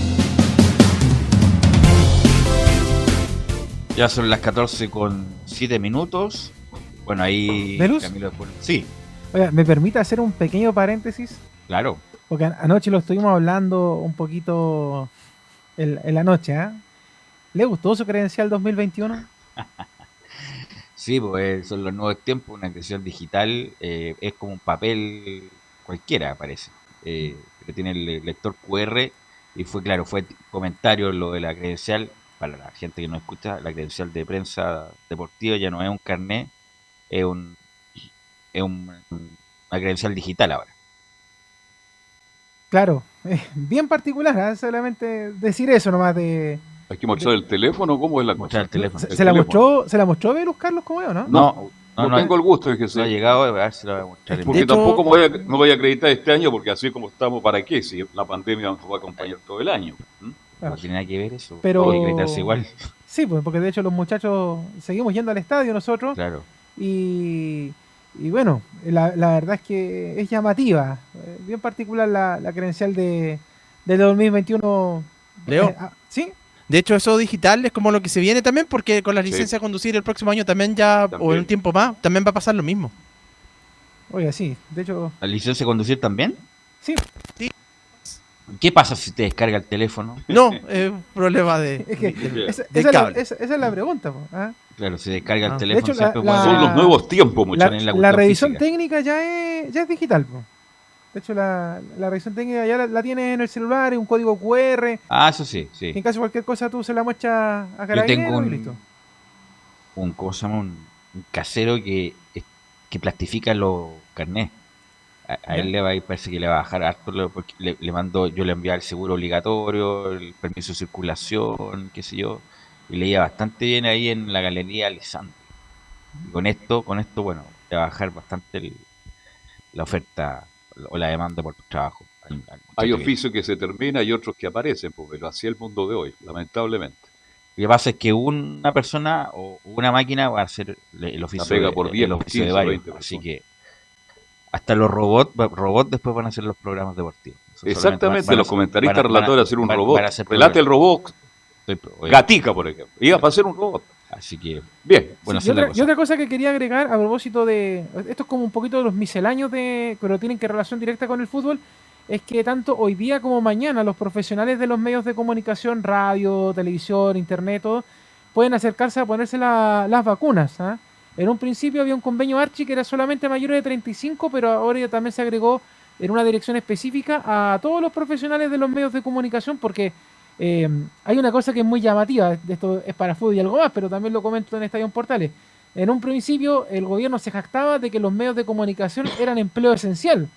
Ya son las 14 con 7 minutos. Bueno, ahí ¿Velus? Camilo Sí, Oiga, ¿me permite hacer un pequeño paréntesis? claro. Porque an- anoche lo estuvimos hablando un poquito en, en la noche, ¿ah? ¿Le gustó su credencial 2021? *laughs* Sí, pues son los nuevos tiempos, una creación digital eh, es como un papel cualquiera, parece. Eh, que tiene el lector QR y fue, claro, fue comentario lo de la credencial, para la gente que no escucha, la credencial de prensa deportiva ya no es un carnet, es un es un- una credencial digital ahora. Claro, es bien particular, ¿ah? solamente decir eso nomás de... Hay que mostrar el teléfono, ¿cómo es la cosa? Mostrar el teléfono. ¿Se, El se la teléfono. mostró, ¿Se la mostró Velus Carlos como yo, no? No, No, no, tengo el gusto, fíjese. no ha llegado, a ver si lo voy a mostrar. Porque tampoco me voy, a, me voy a acreditar este año, porque así como estamos, ¿para qué? Si la pandemia nos va a acompañar todo el año. ¿Mm? No tiene nada que ver eso. Pero- acreditarse igual. *laughs* Sí, pues, porque de hecho los muchachos seguimos yendo al estadio nosotros. Claro. Y, y bueno, la, la verdad es que es llamativa. eh, Bien particular la, la credencial de, del 2021. Leo. Eh, ah, ¿Sí? De hecho, eso digital es como lo que se viene también, porque con la Sí. licencia de conducir el próximo año también ya, o También. en un tiempo más, también va a pasar lo mismo. Oiga, sí. De hecho, ¿La licencia de conducir también? Sí. ¿Qué pasa si te descarga el teléfono? No, es un problema de, es que de- esa, es la, cable. esa- esa es la pregunta. po, ¿ah? Claro, se descarga el Ah. De teléfono hecho, la- siempre la- cuando- Son los nuevos tiempos, muchachos. La, en revisión física. técnica ya es, ya es digital. po. De hecho, la, la revisión técnica ya la, la tienes en el celular, es un código QR. Ah, eso sí, sí. En caso de cualquier cosa, tú se la muestras a Yo tengo y un, listo. un, ¿cómo se llama? un, un casero que, que plastifica los carnés. A, a él le va a ir, parece que le va a bajar harto, lo- porque le, le mando, yo le enviaba el seguro obligatorio, el permiso de circulación, qué sé yo, y leía bastante bien ahí en la galería Lisandro. Y con esto, con esto, bueno, le va a bajar bastante el- la oferta o la demanda por tu trabajo. al- al Hay oficios que se terminan y otros que aparecen, pero así es el mundo de hoy, lamentablemente. Lo que pasa es que una persona o una máquina va a hacer el oficio, pega de, por el 10, oficio de 15, varios. 20 Así que hasta los robots, robots después van a hacer los programas deportivos. Eso Exactamente, van- los comentaristas van a- van a- relatores hacer un van- robot. van a hacer Relate el robot. Gatica, por ejemplo. Iba para ser un robot. Así que, Bien. bueno, Sí, y, otra, cosa. y otra cosa que quería agregar a propósito de. Esto es como un poquito de los misceláneos de. pero tienen que relación directa con el fútbol. Es que tanto hoy día como mañana los profesionales de los medios de comunicación, radio, televisión, internet, todo, pueden acercarse a ponerse la- las vacunas. ¿ah? En un principio había un convenio Archie que era solamente mayores de 35, pero ahora ya también se agregó en una dirección específica a todos los profesionales de los medios de comunicación porque eh, hay una cosa que es muy llamativa, esto es para fútbol y algo más, pero también lo comento en Estadio Portales. En un principio el gobierno se jactaba de que los medios de comunicación eran empleo esencial,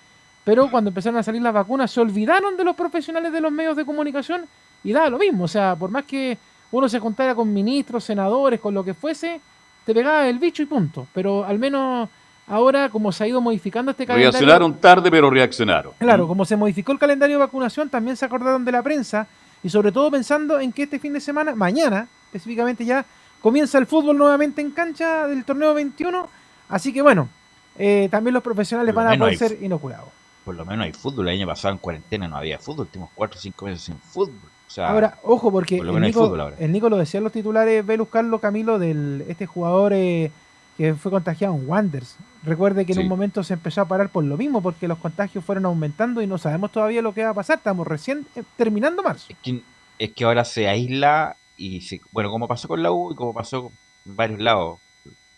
pero cuando empezaron a salir las vacunas se olvidaron de los profesionales de los medios de comunicación y da lo mismo, o sea, por más que uno se juntara con ministros, senadores, con lo que fuese, te pegaba el bicho y punto. Pero al menos ahora, como se ha ido modificando este calendario... Reaccionaron tarde, pero reaccionaron. Claro, como se modificó el calendario de vacunación, también se acordaron de la prensa y sobre todo pensando en que este fin de semana, mañana específicamente ya, comienza el fútbol nuevamente en cancha del torneo 21, así que bueno, eh, también los profesionales lo van a poder hay- ser inoculados. Por lo menos hay fútbol. El año pasado en cuarentena no había fútbol. Últimos 4 o 5 meses sin fútbol. O sea, Ahora, ojo, porque por el Nico, fútbol el Nico lo decían los titulares, Velus Carlos Camilo, del este jugador eh, que fue contagiado en Wanders. Recuerde que en un momento se empezó a parar por lo mismo, porque los contagios fueron aumentando y no sabemos todavía lo que va a pasar. Estamos recién eh, terminando marzo. es que, es que ahora se aísla y se, bueno, como pasó con la U y como pasó en varios lados.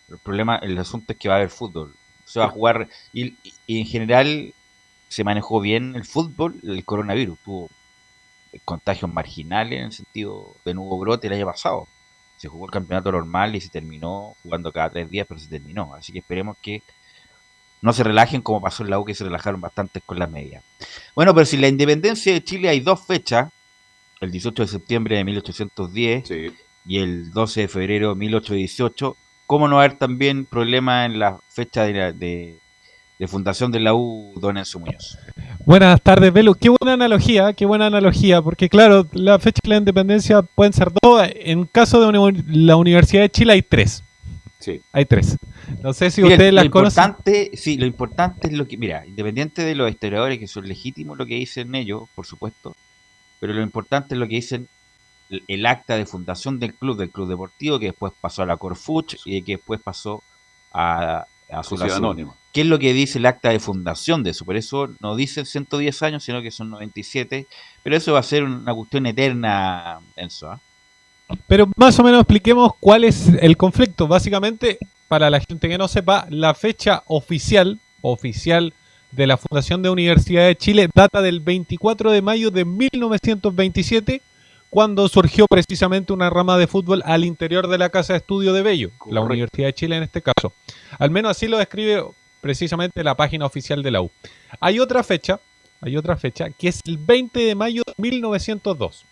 El problema, el asunto es que va a haber fútbol. Se va a jugar y, y en general se manejó bien el fútbol, el coronavirus. Tuvo contagios marginales en el sentido de no hubo brote el año pasado. Se jugó el campeonato normal y se terminó jugando cada tres días, pero se terminó. Así que esperemos que no se relajen como pasó en la U, que se relajaron bastante con las medias. Bueno, pero si la independencia de Chile hay dos fechas, el 18 de septiembre de 1810 y el 12 de febrero de 1818, ¿cómo no va a haber también problema en la fecha de, la- de- de fundación de la U, don Enzo Muñoz? Buenas tardes, Velu. Qué buena analogía, qué buena analogía, porque claro, la fecha de la independencia pueden ser dos. En caso de uni- la Universidad de Chile hay tres. Sí. Hay tres. No sé si Mira, ustedes las conocen. importante, sí, lo importante es lo que, mira, independiente de los historiadores que son legítimos lo que dicen ellos, por supuesto, pero lo importante es lo que dicen el, el acta de fundación del club, del club deportivo, que después pasó a la Corfuch y que después pasó a, a Sociedad. Anónima. ¿Qué es lo que dice el acta de fundación de eso? Por eso no dice 110 años, sino que son 97, pero eso va a ser una cuestión eterna, Enzo. ¿ah? Pero más o menos expliquemos cuál es el conflicto. Básicamente, para la gente que no sepa, la fecha oficial, oficial de la fundación de Universidad de Chile data del 24 de mayo de 1927, cuando surgió precisamente una rama de fútbol al interior de la Casa de Estudio de Bello, la Universidad de Chile en este caso. Al menos así lo describe precisamente la página oficial de la U. Hay otra fecha, hay otra fecha, que es el 20 de mayo de 1902.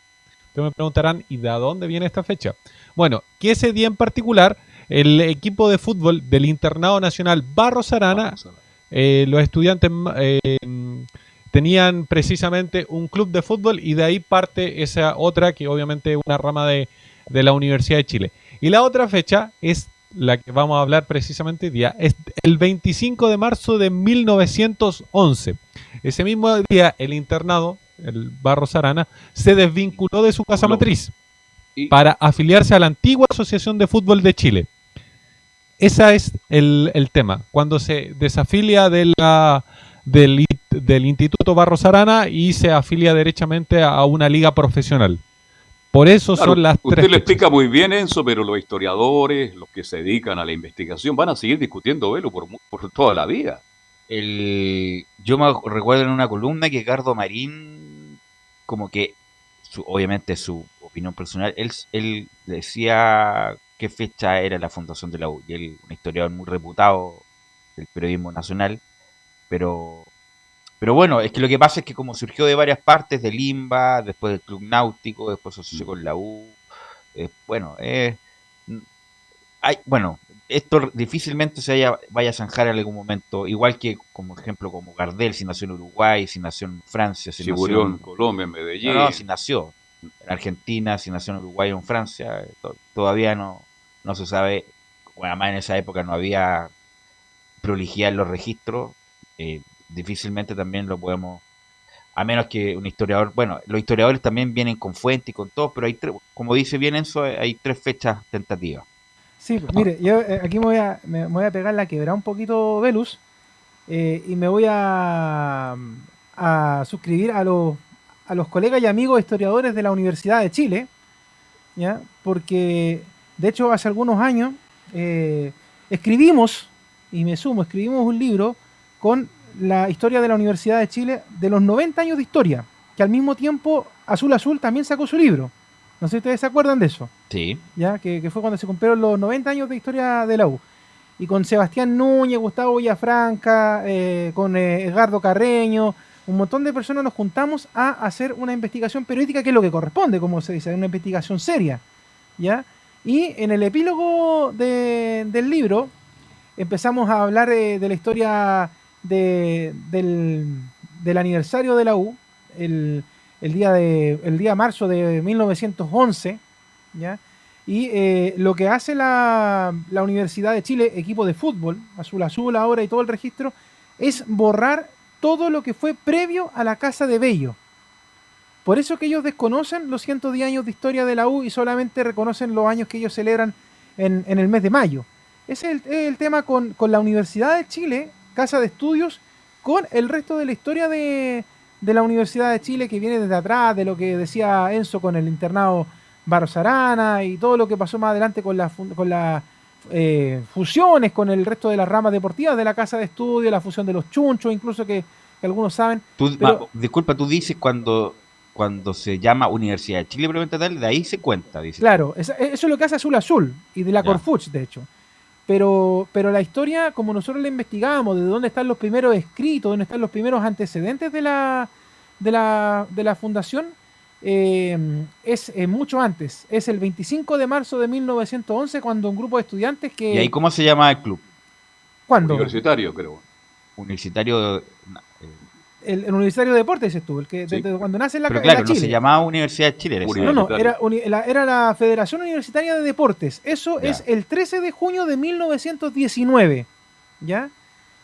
Ustedes me preguntarán, ¿y de dónde viene esta fecha? Bueno, que ese día en particular, el equipo de fútbol del Internado Nacional Barros Arana, eh, los estudiantes eh, tenían precisamente un club de fútbol y de ahí parte esa otra, que obviamente es una rama de, de la Universidad de Chile. Y la otra fecha es la que vamos a hablar precisamente hoy día, es el 25 de marzo de 1911. Ese mismo día el internado, el Barros Arana, se desvinculó de su casa matriz para afiliarse a la antigua Asociación de Fútbol de Chile. Ese es el, el tema. Cuando se desafilia de la, del, del Instituto Barros Arana y se afilia derechamente a una liga profesional. Por eso Claro, son las usted tres lo fechas. explica muy bien, Enzo, pero los historiadores, los que se dedican a la investigación, van a seguir discutiendo Velo por, mu- por toda la vida. El, yo me recuerdo en una columna que Gardo Marín, como que, su- obviamente su opinión personal, él, él decía qué fecha era la fundación de la U. Y él, un historiador muy reputado del periodismo nacional, pero, pero bueno, es que lo que pasa es que como surgió de varias partes, del Limba, después del Club Náutico, después se asoció con la U, eh, bueno, eh, hay, bueno, esto difícilmente se vaya, vaya a zanjar en algún momento, igual que como ejemplo como Gardel, si nació en Uruguay, si nació en Francia, si, nació murió en en Colombia, en Medellín. No, no, si nació en Argentina, si nació en Uruguay o en Francia, eh, to- todavía no, no se sabe, bueno, además en esa época no había prolijidad en los registros, eh, difícilmente también lo podemos, a menos que un historiador, bueno, los historiadores también vienen con fuente y con todo, pero hay tres, como dice bien Enzo, hay tres fechas tentativas. Sí, pues, mire, yo eh, aquí me voy, a, me voy a pegar la quebrada un poquito, Velus, eh, y me voy a, a suscribir a los, a los colegas y amigos historiadores de la Universidad de Chile, ¿ya? Porque, de hecho, hace algunos años eh, escribimos, y me sumo, escribimos un libro con la historia de la Universidad de Chile de los 90 años de historia, que al mismo tiempo Azul Azul también sacó su libro. No sé si ustedes se acuerdan de eso. Sí. ¿ya? Que, que fue cuando se cumplieron los 90 años de historia de la U. Y con Sebastián Núñez, Gustavo Villafranca, eh, con eh, Edgardo Carreño, un montón de personas nos juntamos a hacer una investigación periodística, que es lo que corresponde, como se dice, una investigación seria. ¿ya? Y en el epílogo de- del libro empezamos a hablar eh, de la historia de- del, del aniversario de la U, el, el día de el día marzo de 1911, ¿ya? Y eh, lo que hace la, la Universidad de Chile, equipo de fútbol, azul azul ahora y todo el registro, es borrar todo lo que fue previo a la Casa de Bello. Por eso que ellos desconocen los 110 años de historia de la U y solamente reconocen los años que ellos celebran en, en el mes de mayo. Ese es el, el tema con, con la Universidad de Chile, Casa de Estudios, con el resto de la historia de, de la Universidad de Chile que viene desde atrás, de lo que decía Enzo con el internado Barros Arana y todo lo que pasó más adelante con las con las eh, fusiones con el resto de las ramas deportivas de la Casa de Estudios, la fusión de los chunchos, incluso que, que algunos saben. Tú, Pero- ma- disculpa, tú dices cuando, cuando se llama Universidad de Chile, probablemente tal, de ahí se cuenta, dice. Claro, eso es lo que hace Azul Azul y de la. Corfuch, de hecho. Pero, pero la historia, como nosotros la investigamos, de dónde están los primeros escritos, dónde están los primeros antecedentes de la, de la, de la fundación, eh, es eh, mucho antes. Es el 25 de marzo de 1911, cuando un grupo de estudiantes que... ¿Y ahí cómo se llama el club? ¿Cuándo? Universitario, creo. Universitario. El, el Universitario de Deportes, dices tú, el que Sí. desde cuando nace en la, Pero la claro, no se Chile. llamaba Universidad de Chile. era. No, no, era, uni- la, era la Federación Universitaria de Deportes. Eso Ya. es el 13 de junio de 1919. ¿Ya?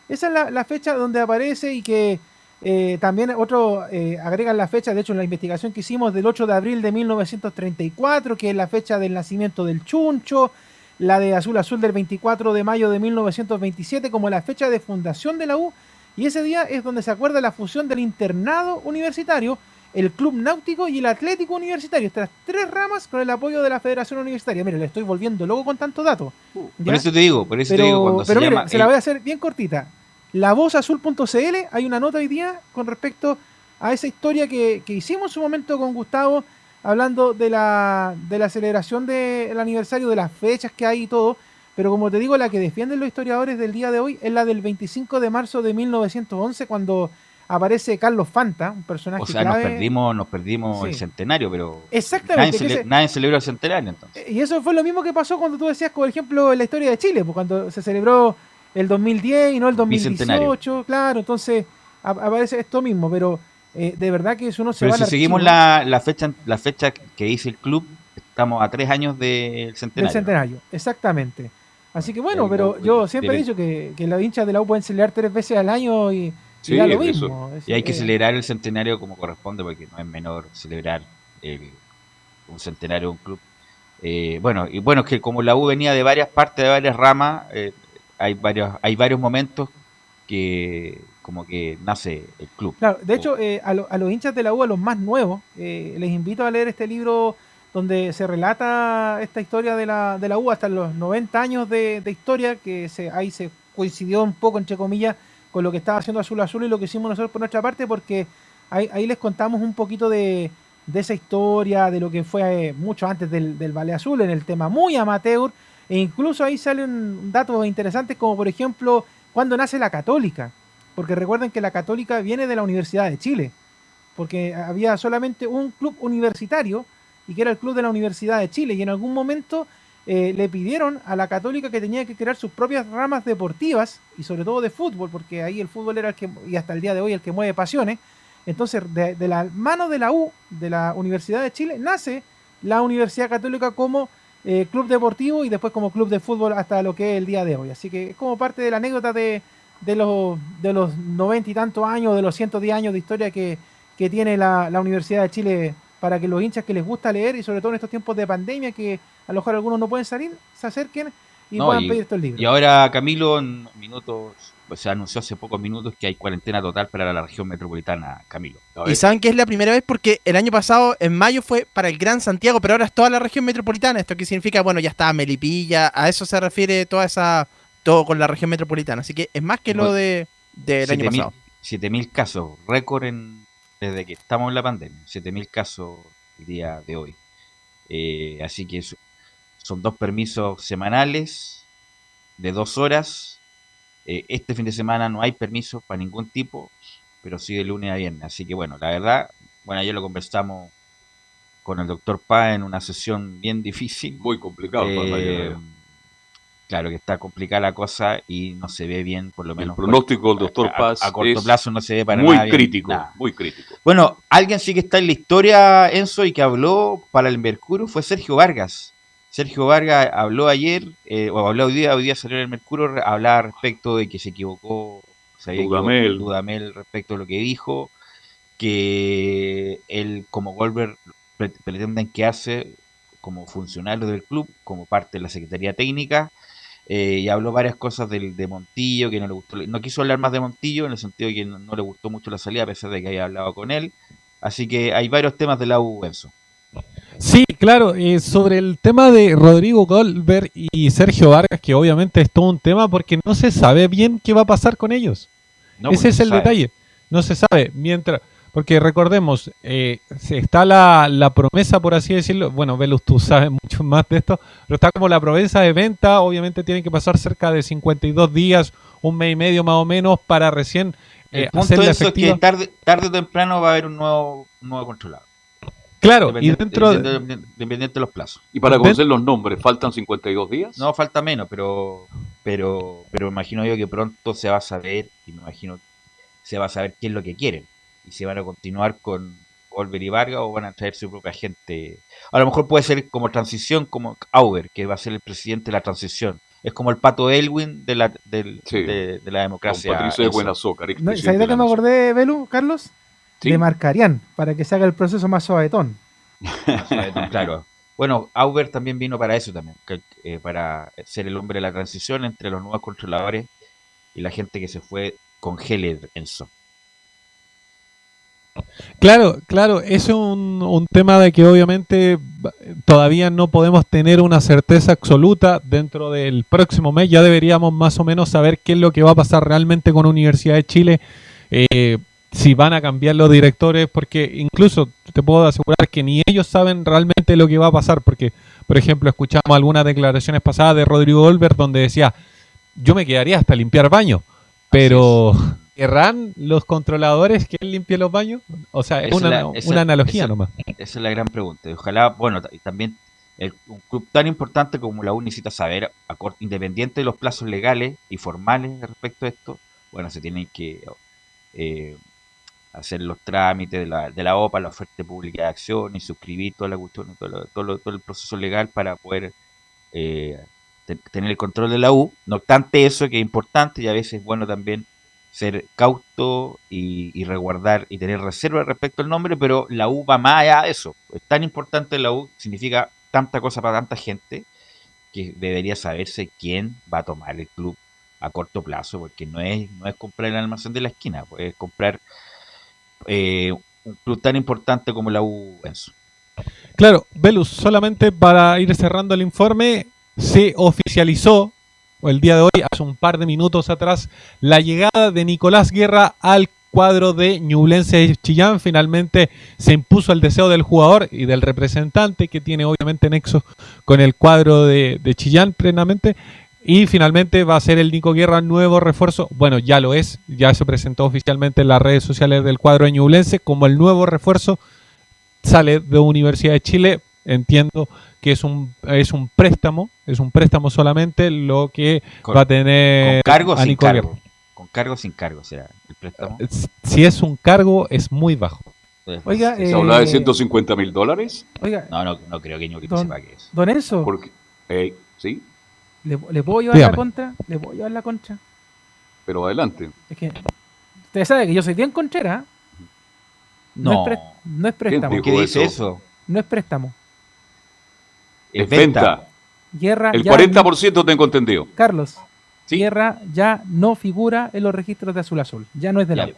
Esa es la, la fecha donde aparece y que eh, también otros eh, agregan la fecha, de hecho en la investigación que hicimos del 8 de abril de 1934, que es la fecha del nacimiento del Chuncho, la de Azul Azul del 24 de mayo de 1927 como la fecha de fundación de la U, y ese día es donde se acuerda la fusión del internado universitario, el club náutico y el atlético universitario, estas tres ramas con el apoyo de la Federación Universitaria. Mire, le estoy volviendo loco con tantos datos. Por ¿ya? eso te digo, por eso pero, te digo cuando pero se mire, llama. se la voy a hacer bien cortita. Lavozazul.cl, hay una nota hoy día con respecto a esa historia que, que hicimos en su momento con Gustavo, hablando de la, de la celebración del aniversario, de las fechas que hay y todo. Pero como te digo, la que defienden los historiadores del día de hoy es la del 25 de marzo de 1911, cuando aparece Carlos Fanta, un personaje O sea, nos clave. perdimos, nos perdimos Sí. el centenario, pero. Exactamente, Nadie, cele- ese- nadie celebró el centenario entonces. Y eso fue lo mismo que pasó cuando tú decías, por ejemplo, en la historia de Chile, pues cuando se celebró el 2010 y no el Bicentenario. 2018, claro, entonces aparece esto mismo, pero eh, de verdad que si uno se Pero va si al seguimos archivo- la, la fecha la fecha que dice el club, estamos a tres años del centenario. Del centenario, exactamente. Así que bueno, pero yo siempre he dicho que, que los hinchas de la U pueden celebrar tres veces al año y, y Sí, da lo mismo. Y hay que celebrar el centenario como corresponde, porque no es menor celebrar el- un centenario de un club. Eh, bueno, y bueno, es que como la U venía de varias partes, de varias ramas, eh, hay varios, hay varios momentos que como que nace el club. Claro, de hecho, eh, a, lo- a los hinchas de la U, a los más nuevos, eh, les invito a leer este libro donde se relata esta historia de la, de la U hasta los 90 años de, historia, que se, ahí se coincidió un poco, entre comillas, con lo que estaba haciendo Azul Azul y lo que hicimos nosotros por nuestra parte, porque ahí, les contamos un poquito de, de esa historia, de lo que fue eh, mucho antes del, del Ballet Azul, en el tema muy amateur, e incluso ahí salen datos interesantes como por ejemplo cuando nace la católica, porque recuerden que la católica viene de la Universidad de Chile, porque había solamente un club universitario y que era el club de la Universidad de Chile y en algún momento eh, le pidieron a la católica que tenía que crear sus propias ramas deportivas y sobre todo de fútbol, porque ahí el fútbol era el que, y hasta el día de hoy, el que mueve pasiones. Entonces, de, de la mano de la U, de la Universidad de Chile, nace la Universidad Católica como eh, club deportivo y después como club de fútbol hasta lo que es el día de hoy. Así que es como parte de la anécdota de, de los de los noventa y tantos años, de los 110 años de historia que, que tiene la, la Universidad de Chile para que los hinchas que les gusta leer y sobre todo en estos tiempos de pandemia que a lo mejor algunos no pueden salir, se acerquen y No, puedan y- pedir estos libros. Y ahora Camilo, en minutos, pues, se anunció hace pocos minutos que hay cuarentena total para la región metropolitana, Camilo. Y saben que es la primera vez porque el año pasado, en mayo, fue para el Gran Santiago, pero ahora es toda la región metropolitana. ¿Esto qué significa? Bueno, ya está Melipilla, a eso se refiere toda esa. todo con la región metropolitana. Así que es más que lo de del año 7.000 pasado. 7.000 casos, récord en, desde que estamos en la pandemia. 7.000 casos el día de hoy. Eh, así que son dos permisos semanales de dos horas. Eh, este fin de semana no hay permiso para ningún tipo, pero sí de lunes a viernes. Así que bueno, la verdad, bueno, ayer lo conversamos con el doctor Paz en una sesión bien difícil. Muy complicado. para Eh, mayoría. Claro que está complicada la cosa y no se ve bien, por lo menos. pronóstico del doctor Paz A, corto es plazo no se ve para muy nada bien, crítico, nada. muy crítico. Bueno, alguien sí que está en la historia, Enzo, y que habló para el Mercurio fue Sergio Vargas. Sergio Vargas habló ayer, eh, o habló hoy día, hoy día salió en el Mercurio, hablaba respecto de que se equivocó, se había Dudamel. equivocado Dudamel respecto a lo que dijo, que él como Goldberg pre- pretenden quedarse como funcionario del club, como parte de la Secretaría Técnica, eh, y habló varias cosas del, de Montillo, que no le gustó, no quiso hablar más de Montillo, en el sentido de que no, no le gustó mucho la salida, a pesar de que haya hablado con él, así que hay varios temas de la U, Enzo. Sí, claro, eh, sobre el tema de Rodrigo Goldberg y Sergio Vargas, que obviamente es todo un tema porque no se sabe bien qué va a pasar con ellos. No, Ese pues, es el sabe. detalle. No se sabe. Mientras, porque recordemos, eh, se- está la, la promesa, por así decirlo. Bueno, Velus, tú sabes *laughs* mucho más de esto, pero está como la promesa de venta. Obviamente tienen que pasar cerca de 52 días, un mes y medio más o menos, para recién El eh, punto de eso es efectiva. que tarde, tarde o temprano va a haber un nuevo, un nuevo controlador. Claro, y Dependiente- dentro de- dependiente, dependiente de los plazos. Y para conocer los nombres, ¿faltan 52 días? No, falta menos, pero, pero, pero me imagino yo que pronto se va a saber, y me imagino se va a saber qué es lo que quieren. Y si van a continuar con Olver y Vargas o van a traer su propia gente. A lo mejor puede ser como transición, como Auber, que va a ser el presidente de la transición. Es como el pato Elwin de la, del- de, de la democracia. Don Patricio de. Buenazócar, ¿No? ¿Sabes de qué me acordé, Belu, Carlos? De Marcarián, para que se haga el proceso más suavetón. claro. Bueno, Auber también vino para eso también, que, eh, para ser el hombre de la transición entre los nuevos controladores y la gente que se fue con Heller Enzo. Claro, claro, es un, un tema de que obviamente todavía no podemos tener una certeza absoluta dentro del próximo mes. Ya deberíamos más o menos saber qué es lo que va a pasar realmente con Universidad de Chile, eh, si van a cambiar los directores, porque incluso te puedo asegurar que ni ellos saben realmente lo que va a pasar, porque, por ejemplo, escuchamos algunas declaraciones pasadas de Rodrigo Olver donde decía, yo me quedaría hasta limpiar baños, pero... *laughs* ¿Querrán los controladores que él limpie los baños? O sea, es una, la- esa- una analogía esa- nomás. Esa es la gran pregunta. Y Ojalá, bueno, también el- un club tan importante como la U necesita saber, a independiente de los plazos legales y formales respecto a esto, bueno, se tienen que eh, hacer los trámites de la, de la OPA, la oferta pública de acción y suscribir toda la cuestión, todo, lo- todo, lo- todo el proceso legal para poder eh, te- tener el control de la U. No obstante eso, que es importante y a veces es bueno también ser cauto y, y resguardar y tener reserva respecto al nombre, pero la U va más allá de eso. Es tan importante la U, significa tanta cosa para tanta gente, que debería saberse quién va a tomar el club a corto plazo, porque no es, no es comprar el almacén de la esquina, pues es comprar eh, un club tan importante como la U Enzo. Claro, Velus, solamente para ir cerrando el informe, se oficializó el día de hoy, hace un par de minutos atrás, la llegada de Nicolás Guerra al cuadro de Ñublense Chillán. Finalmente se impuso el deseo del jugador y del representante, que tiene obviamente nexo con el cuadro de, de Chillán plenamente. Y finalmente va a ser el Nico Guerra nuevo refuerzo. Bueno, ya lo es, ya se presentó oficialmente en las redes sociales del cuadro de Ñublense como el nuevo refuerzo sale de Universidad de Chile. Entiendo que es un, es un préstamo, es un préstamo solamente lo que Con- va a tener con cargo sin cargo. Con cargo sin cargo será el préstamo. Si es un cargo, es muy bajo. Oiga, ¿Se eh, habla de 150 mil dólares? Oiga, No, no, no creo que Ñublense don, pague eso. don Enzo, Porque, eh, sí, ¿le, le puedo llevar la contra? ¿Le puedo llevar la contra? pero adelante. Es que usted sabe que yo soy bien conchera. No, No. es, pre- no es préstamo. ¿Quién dijo ¿Qué dice eso? No es préstamo. Es venta. Guerra El ya 40% tengo entendido. Carlos, Guerra ya no figura en los registros de Azul Azul. Ya no es de la Ya. U.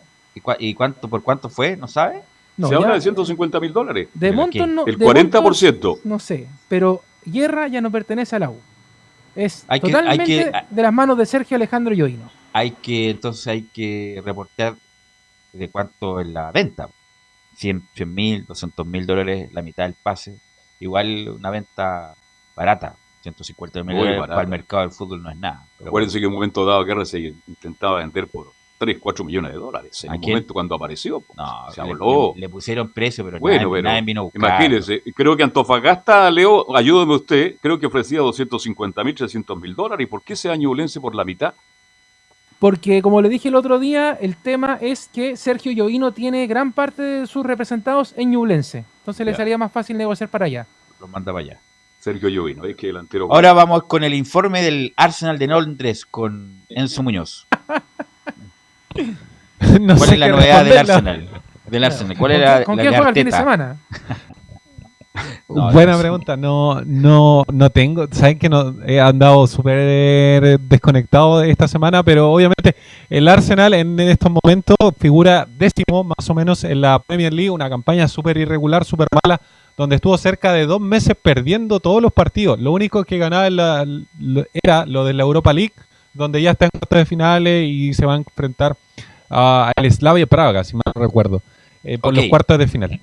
¿Y, y cuánto, por cuánto fue? ¿No sabe? No, Se ya- habla de 150 mil dólares. De monto no. El de 40%. monto no sé, pero Guerra ya no pertenece a la U. Es Hay que- hay totalmente que- de las manos de Sergio Alejandro Yoino. Hay que, entonces hay que reportar de cuánto es la venta. 100 mil, 200 mil dólares, la mitad del pase. Igual una venta barata. 150 mil Muy dólares barata. para el mercado del fútbol no es nada. Pero Acuérdense que en un momento dado Guerra se intentaba vender por 3, 4 millones de dólares. En ¿A un quién? momento cuando apareció. pues, No, se le- habló. le, le pusieron precio, pero Bueno, nadie, pero nadie vino a buscar. imagínense, creo que Antofagasta, Leo, ayúdeme usted, creo que ofrecía 250 mil, 300 mil dólares. ¿Y por qué se da Ñublense por la mitad? Porque, como le dije el otro día, el tema es que Sergio Yoino tiene gran parte de sus representados en Ñublense. Entonces le salía más fácil negociar para allá. Los manda para allá. Sergio Llovino, es que delantero. Ahora vamos con el informe del Arsenal de Londres con Enzo Muñoz. *laughs* No ¿Cuál sé es la novedad del. Arsenal? Del Arsenal. ¿Cuál ¿Con quién- ¿Con la quién de juega el fin de semana? *laughs* No, Buena no sé. pregunta. No, no, no tengo. Saben que no he andado súper desconectado de esta semana, pero obviamente el Arsenal en estos momentos figura décimo más o menos en la Premier League, una campaña súper irregular, súper mala, donde estuvo cerca de dos meses perdiendo todos los partidos. Lo único que ganaba la- lo- era lo de la Europa League, donde ya está en cuartos de finales y se va a enfrentar a- al Slavia Praga, si mal no recuerdo, eh, por los cuartos de final.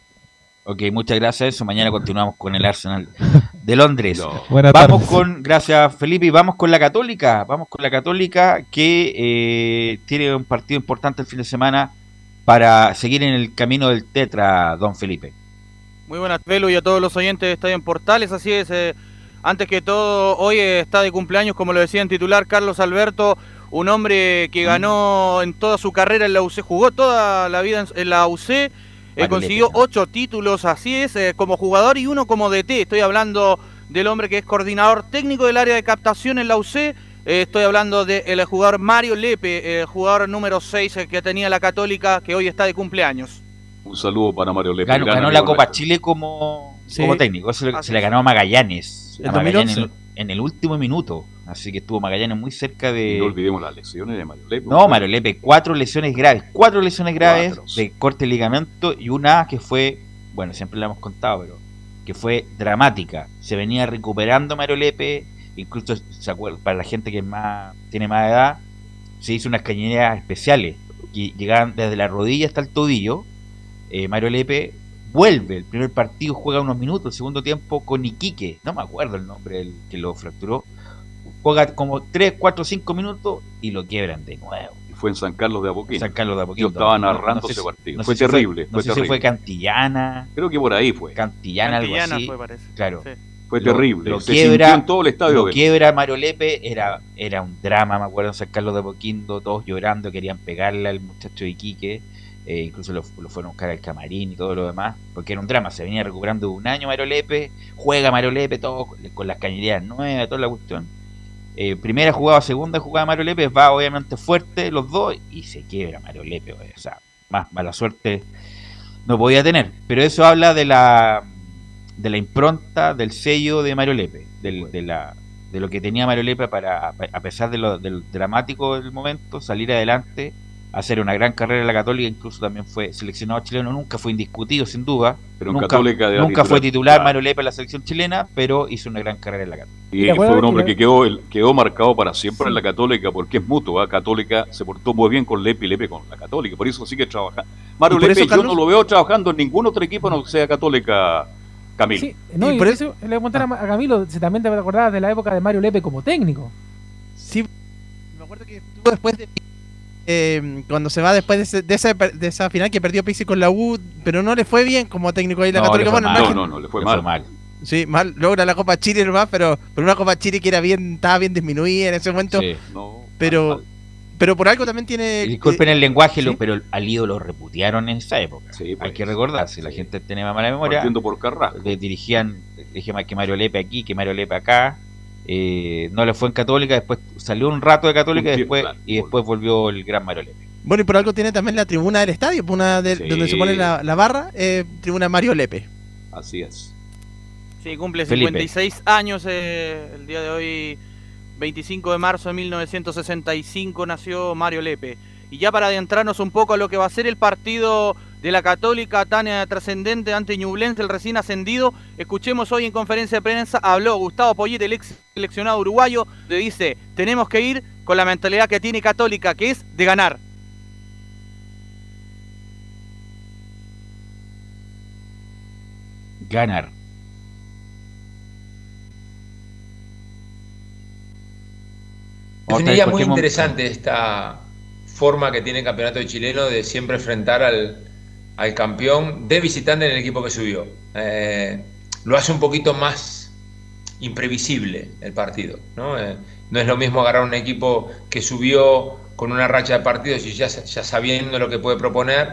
Ok, muchas gracias. Eso. Mañana continuamos con el Arsenal de Londres. *laughs* Buenas vamos tardes. con, gracias Felipe, y vamos con la Católica. Vamos con la Católica que eh, tiene un partido importante el fin de semana para seguir en el camino del Tetra, don Felipe. Muy buenas, Velo, y a todos los oyentes de Estadio en Portales. Así es, eh, antes que todo, hoy eh, está de cumpleaños, como lo decía en titular, Carlos Alberto, un hombre que ganó en toda su carrera en la UC, jugó toda la vida en, la UC, eh, consiguió ocho títulos, así es, eh, como jugador y uno como DT. Estoy hablando del hombre que es coordinador técnico del área de captación en la UC. eh, estoy hablando del jugador Mario Lepe, el jugador número 6 que tenía la Católica, que hoy está de cumpleaños. Un saludo para Mario Lepe. Ganó, ganó la Copa. Chile como, Sí. como técnico. Así se la es. ganó a Magallanes. El a Magallanes 2011. en, el- en el último minuto. Así que estuvo Magallanes muy cerca Y de. no olvidemos las lesiones de Mario Lepe. No, Mario Lepe, cuatro lesiones graves, cuatro lesiones graves Cuatro. de corte de ligamento y una que fue, bueno, siempre la hemos contado, pero que fue dramática. Se venía recuperando Mario Lepe, incluso se acuerda, para la gente que más tiene más edad, se hizo unas cañerías especiales que llegaban desde la rodilla hasta el tobillo. Eh, Mario Lepe vuelve, el primer partido juega unos minutos, el segundo tiempo con Iquique, no me acuerdo el nombre del que lo fracturó. Juega como 3, 4, 5 minutos y lo quiebran de nuevo. Y fue en San Carlos de Apoquindo. San Carlos de Apoquindo. Yo estaba No- no narrando sé ese partido. no fue si terrible. no fue sé si fue Cantillana. Creo que por ahí fue. Cantillana, algo Cantillana así. fue, parece. Claro. Sí. Fue Lo- terrible. Lo se quiebra, en todo el estadio. lo de- quiebra Mario Lepe. Era, era un drama, me acuerdo, en San Carlos de Apoquindo. Todos llorando, querían pegarle al muchacho de Iquique. Eh, incluso lo, lo fueron a buscar al camarín y todo lo demás, porque era un drama, se venía recuperando un año Mario Lepe, juega Mario Lepe, todo con- las cañerías nuevas, toda la cuestión. Eh, primera jugada, segunda jugada Mario Lepe, va obviamente fuerte los dos y se quiebra Mario Lepe, o sea, más mala suerte no podía tener, pero eso habla de la de la impronta, del sello de Mario Lepe, del- de la de lo que tenía Mario Lepe para, a pesar de lo del dramático del momento, salir adelante, hacer una gran carrera en la Católica, incluso también fue seleccionado chileno, nunca fue indiscutido sin duda, Pero en nunca, nunca fue titular, claro. Mario Lepe en la selección chilena, pero hizo una gran carrera en la Católica. Y fue un hombre que quedó, quedó marcado para siempre en la Católica porque es mutuo. ¿ah? Católica se portó muy bien con Lepe y Lepe con la Católica. Por eso sigue trabajando. Mario Lepe eso, yo no lo veo trabajando en ningún otro equipo no sea Católica, Camilo. Sí, no, y por eso le voy a contar a Ma- a Camilo, si también te acordabas de la época de Mario Lepe como técnico. Sí, me acuerdo que estuvo después de. Eh, cuando se va después de, ese- de esa, de esa final que perdió Pixi con la U, pero no le fue bien como técnico ahí la No, Católica. Bueno, mal. No, no, no, le fue Le mal. fue mal. Sí, mal, logra la Copa Chile nomás, pero, pero una Copa Chile que era bien, estaba bien disminuida en ese momento. Sí. pero, pero por algo también tiene. Disculpen eh, el lenguaje, lo- ¿sí? pero al ídolo lo reputearon en esa época. Hay que recordar, si la gente tiene mala memoria, Partiendo por Carrasco. le dirigían, dije que Mario Lepe aquí, que Mario Lepe acá. Eh, no le fue en Católica, después salió un rato de Católica y después, y después volvió el gran Mario Lepe. Bueno, y por algo tiene también la tribuna del estadio, una de- Sí. donde se pone la, la barra, eh, tribuna Mario Lepe. Así es. Sí, cumple Felipe. 56 años eh, el día de hoy, 25 de marzo de 1965 nació Mario Lepe. Y ya para adentrarnos un poco a lo que va a ser el partido de la Católica tan eh, trascendente ante Ñublense, el recién ascendido, escuchemos hoy en conferencia de prensa, habló Gustavo Poyet, el ex seleccionado uruguayo, le dice, tenemos que ir con la mentalidad que tiene Católica, que es de ganar. Ganar. Definiría muy interesante esta forma que tiene el campeonato chileno de siempre enfrentar al, al campeón de visitante en el equipo que subió. Eh, lo hace un poquito más imprevisible el partido. ¿no? Eh, no es lo mismo agarrar un equipo que subió con una racha de partidos y ya, sabiendo lo que puede proponer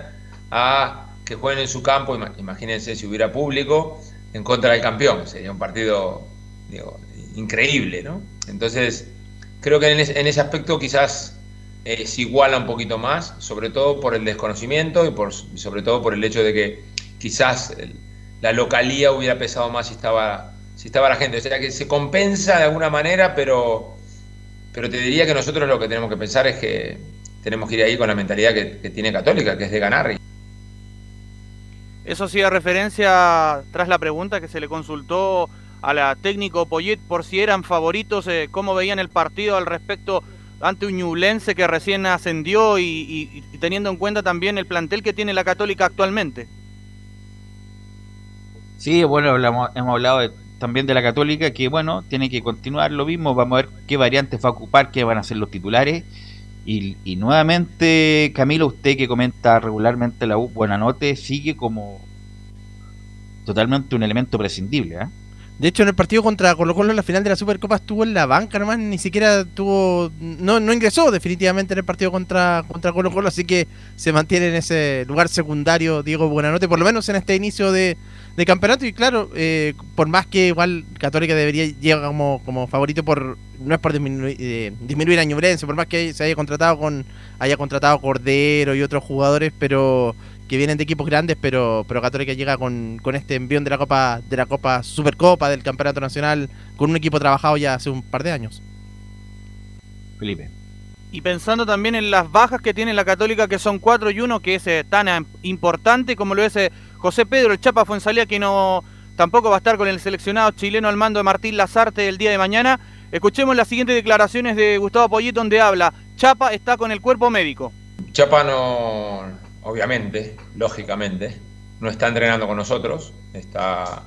a que jueguen en su campo, ima- imagínense si hubiera público, en contra del campeón. Sería un partido increíble. ¿no? Entonces, creo que en ese, en ese aspecto quizás eh, se iguala un poquito más, sobre todo por el desconocimiento y por, sobre todo por el hecho de que quizás el- la localía hubiera pesado más si estaba, si estaba la gente. O sea que se compensa de alguna manera, pero, pero te diría que nosotros lo que tenemos que pensar es que tenemos que ir ahí con la mentalidad que, que tiene Católica, que es de ganar. Eso sí, a referencia tras la pregunta que se le consultó a la técnico Poyet por si eran favoritos, eh, cómo veían el partido al respecto ante un Ñublense que recién ascendió y, teniendo en cuenta también el plantel que tiene la Católica actualmente. Sí, bueno, hablamos- hemos hablado de- también de la Católica, que bueno, tiene que continuar lo mismo, vamos a ver qué variantes va a ocupar, qué van a ser los titulares. Y, y nuevamente, Camilo, usted que comenta regularmente la U, Buenanote, sigue como totalmente un elemento prescindible. ¿ah? De hecho, en el partido contra Colo Colo en la final de la Supercopa estuvo en la banca nomás, ni siquiera tuvo, no, no ingresó definitivamente en el partido contra, contra Colo Colo, así que se mantiene en ese lugar secundario Diego Buenanote, por lo menos en este inicio de, de campeonato. Y claro, eh, por más que igual Católica debería llegar como, como favorito por no es por disminuir, eh, disminuir a por más que se haya contratado con haya contratado Cordero y otros jugadores, pero que vienen de equipos grandes, pero, pero Católica llega con, con este envión de la Copa, de la Copa Supercopa, del Campeonato Nacional, con un equipo trabajado ya hace un par de años. Felipe. Y pensando también en las bajas que tiene la Católica, que son 4 y 1, que es eh, tan eh, importante como lo es eh, José Pedro, el Chapa Fuensalía, que no tampoco va a estar con el seleccionado chileno al mando de Martín Lazarte el día de mañana. Escuchemos las siguientes declaraciones de Gustavo Poyet, donde habla, Chapa está con el cuerpo médico. Chapa no, obviamente, lógicamente, no está entrenando con nosotros, está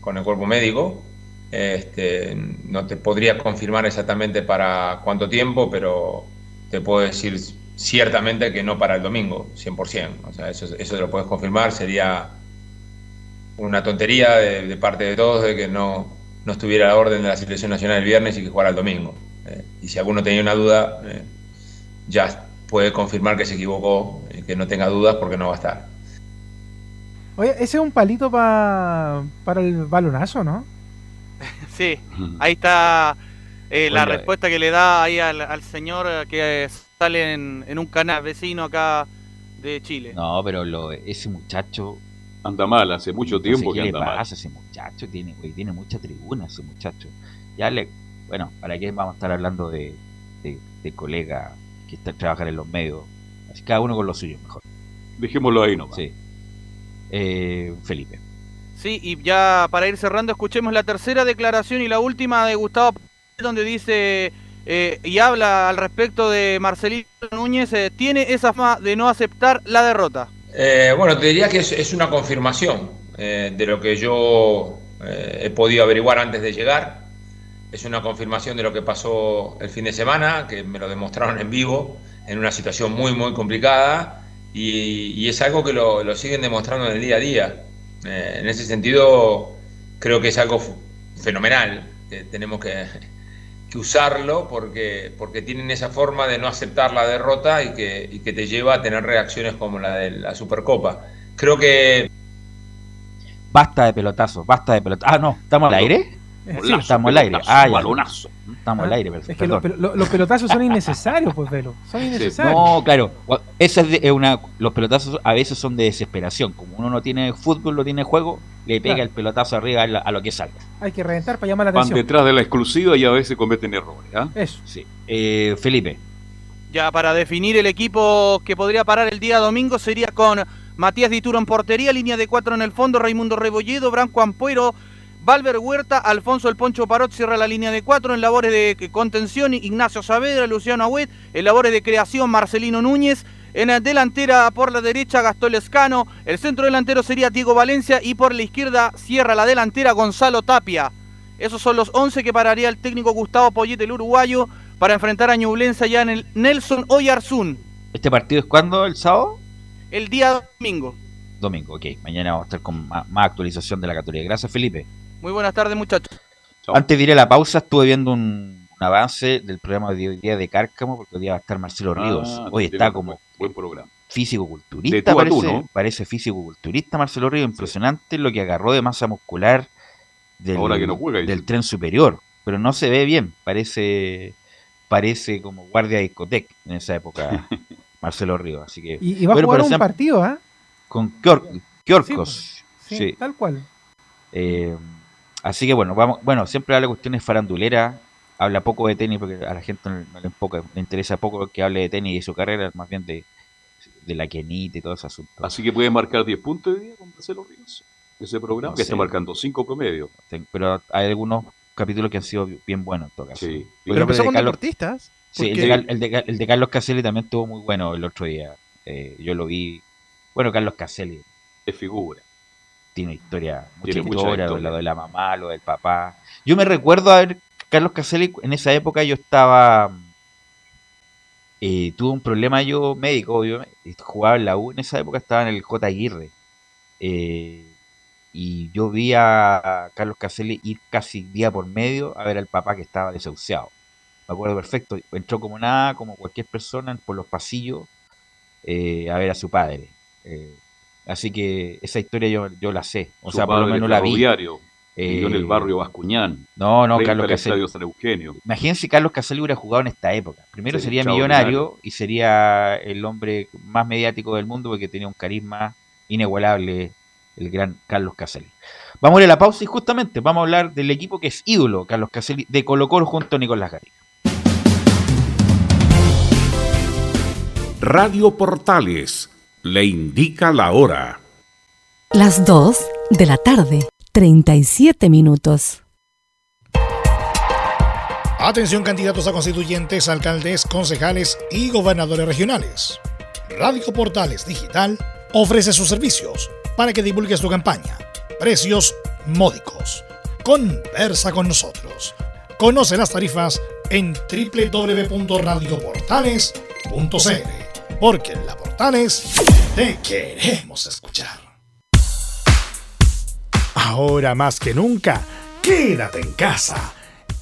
con el cuerpo médico. Este, no te podría confirmar exactamente para cuánto tiempo, pero te puedo decir ciertamente que no para el domingo, 100%. O sea, eso, eso lo puedes confirmar, sería una tontería de, parte de todos de que no, no estuviera a la orden de la selección nacional el viernes y que jugara el domingo. Eh, y si alguno tenía una duda, eh, ya puede confirmar que se equivocó, que no tenga dudas porque no va a estar. Oye, ese es un palito pa- para el balonazo, ¿no? *laughs* Sí, ahí está eh, la Bueno, respuesta que le da ahí al, al señor eh, que eh, sale en, en un canal vecino acá de Chile. No, pero lo, ese muchacho. Anda mal, hace mucho no sé tiempo que anda mal. ese muchacho, tiene, güey, tiene mucha tribuna ese muchacho. Ya le, bueno, ¿para qué vamos a estar hablando de, de, de colega que está trabajar en los medios? Cada uno con lo suyo, mejor. Dejémoslo ahí nomás. Sí. Eh, Felipe. Sí, y ya para ir cerrando, escuchemos la tercera declaración y la última de Gustavo donde dice eh, y habla al respecto de Marcelino Núñez, eh, tiene esa fama de no aceptar la derrota. Eh, bueno, te diría que es, es una confirmación eh, de lo que yo eh, he podido averiguar antes de llegar. Es una confirmación de lo que pasó el fin de semana, que me lo demostraron en vivo, en una situación muy, muy complicada, y, y es algo que lo, lo siguen demostrando en el día a día. Eh, en ese sentido, creo que es algo fenomenal, que tenemos que, *laughs* que usarlo porque, porque tienen esa forma de no aceptar la derrota y que, y que te lleva a tener reacciones como la de la Supercopa. Creo que Basta de pelotazos, basta de pelotazos. Ah, no, ¿estamos al aire? Sí. estamos al aire. Ah, ya. balonazo. Estamos al aire, Es que los, lo- pelotazos son innecesarios, pues, Velo. Son innecesarios. No, claro. Esa es, de- una. Los pelotazos a veces son de desesperación. Como uno no tiene fútbol, no tiene juego, le pega Claro. el pelotazo arriba a, la- a lo que salga. Hay que reventar para llamar la Van atención. detrás de la exclusiva y a veces cometen errores. ¿ah? Eso. Sí. Eh, Felipe. Ya para definir el equipo que podría parar el día domingo sería con Matías Dituro en portería, línea de cuatro en el fondo, Raimundo Rebolledo, Branco Ampuero, Valver Huerta, Alfonso El Poncho Parot cierra la línea de cuatro en labores de contención, Ignacio Saavedra, Luciano Agüet, en labores de creación, Marcelino Núñez, en la delantera por la derecha Gastón Lescano, el centro delantero sería Diego Valencia y por la izquierda cierra la delantera Gonzalo Tapia. Esos son los 11 que pararía el técnico Gustavo Poyet, el uruguayo, para enfrentar a Ñublense ya en el Nelson Oyarzún, ¿Este partido es cuándo? ¿El sábado? el día domingo. Domingo, ok. Mañana vamos a estar con más, más actualización de la categoría. Gracias, Felipe. Muy buenas tardes, muchachos. Antes de ir a la pausa, estuve viendo un, un avance del programa de hoy día de Cárcamo, porque hoy día va a estar Marcelo Ríos. Ah, hoy tiene está buen- como Buen programa. Físico-culturista, tú, parece, ¿no? parece físico-culturista Marcelo Ríos. Impresionante lo que agarró de masa muscular del, Ahora que no juega, dice. del tren superior. Pero no se ve bien, parece parece como guardia de discoteca en esa época *laughs* Marcelo Ríos. Así que, Y, y va bueno, a jugar un han- partido, ¿ah? con Kior- Kiorcos. Sí, sí. tal cual. Eh, así que bueno, vamos, bueno, siempre habla cuestiones faranduleras, habla poco de tenis porque a la gente no, no le, poco- le interesa poco que hable de tenis y de su carrera, más bien de, de la Kenita y todo ese asunto. Así que puede marcar 10 puntos hoy día con Marcelo Ríos. Ese programa No que sé. está marcando 5 promedio. Pero hay algunos capítulos que han sido bien buenos en todo caso. Sí. Pero empezó con Carlos- deportistas. Sí, el de, el de Carlos Caselli también estuvo muy bueno el otro día. Eh, yo lo vi. Bueno, Carlos Caselli Es figura. Tiene historia, mucha Tiene mucha historia, historia. lo de la mamá, lo del papá. Yo me recuerdo a ver Carlos Caselli, en esa época yo estaba, eh, tuve un problema yo médico, obviamente, jugaba en la U, en esa época estaba en el J. Aguirre. Eh, y yo vi a Carlos Caselli ir casi día por medio a ver al papá que estaba desahuciado. Me acuerdo perfecto, entró como nada, como cualquier persona, por los pasillos eh, a ver a su padre. Eh, así que esa historia yo, yo la sé, o Su sea, por lo menos la vi. ferroviario, vivió en el Eh, barrio Bascuñán. No, no, Carlos. Estadio San Eugenio. Imagínense si Carlos Caselli hubiera jugado en esta época. Primero Sí, sería millonario y sería el hombre más mediático del mundo porque tenía un carisma inigualable el gran Carlos Caselli. Vamos a ir a la pausa y justamente vamos a hablar del equipo que es ídolo, Carlos Caselli, de Colo Colo junto a Nicolás Gatica. Radio Portales le indica la hora. Las 2 de la tarde, 37 minutos. Atención candidatos a constituyentes, alcaldes, concejales y gobernadores regionales. Radio Portales Digital ofrece sus servicios para que divulgues tu campaña. Precios módicos. Conversa con nosotros. Conoce las tarifas en www.radioportales.cl porque en la Portales te queremos escuchar. Ahora más que nunca, quédate en casa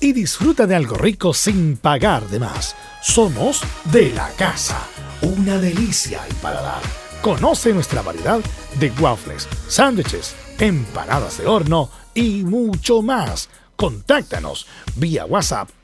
y disfruta de algo rico sin pagar de más. Somos de la casa, una delicia al paladar. Conoce nuestra variedad de waffles, sándwiches, empanadas de horno y mucho más. Contáctanos vía WhatsApp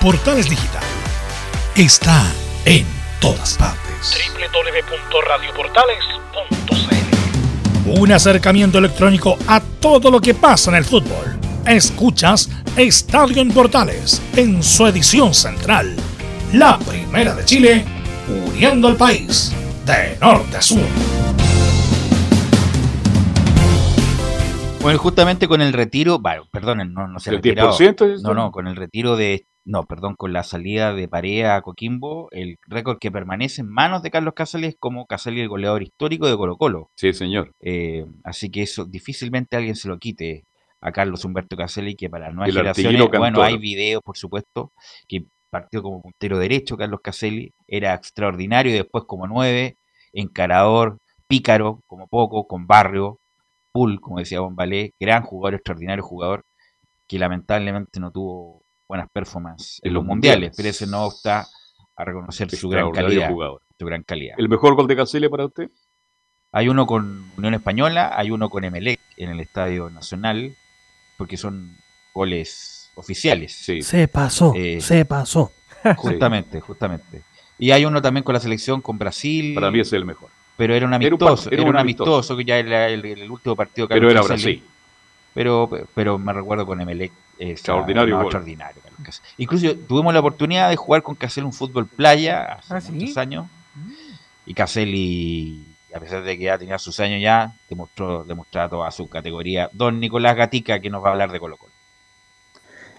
Portales Digital está en todas partes. www.radioportales.cl Un acercamiento electrónico a todo lo que pasa en el fútbol. Escuchas Estadio en Portales en su edición central. La primera de Chile, uniendo al país de norte a sur. Bueno, justamente con el retiro, bueno, perdonen, no, no se ¿El retirado. 10% es No, no, con el retiro de, no, perdón, con la salida de Parea a Coquimbo, el récord que permanece en manos de Carlos Casali es como Casali el goleador histórico de Colo Colo. Sí, señor. Eh, así que eso difícilmente alguien se lo quite a Carlos Humberto Caselli, que para nuevas generaciones, bueno, hay videos, por supuesto, que partió como puntero derecho Carlos Caselli, era extraordinario, y después como nueve, encarador, pícaro, como poco, con barrio, Pool, como decía Bombalé, gran jugador, extraordinario jugador, que lamentablemente no tuvo buenas performances en, los mundiales, mundiales. pero eso no obsta a reconocer su gran calidad. jugador. Su gran calidad. ¿El mejor gol de Caselli para usted? Hay uno con Unión Española, hay uno con Emelec en el Estadio Nacional, porque son goles oficiales. Se pasó, Eh, se pasó. *laughs* Justamente, justamente. Y hay uno también con la selección con Brasil. Para mí ese es el mejor. Pero era un Era un par- amistoso, era un amistoso. amistoso, que ya era el, el último partido que Pero era. Brasil. Pero, pero me recuerdo con Emelec. Extraordinario no, extraordinario. Incluso tuvimos la oportunidad de jugar con Caselli un fútbol playa hace ¿Ah, sí? muchos años. Y Caselli, a pesar de que ya tenía sus años ya, demostró, demostraba toda su categoría. Don Nicolás Gatica, que nos va a hablar de Colo Colo.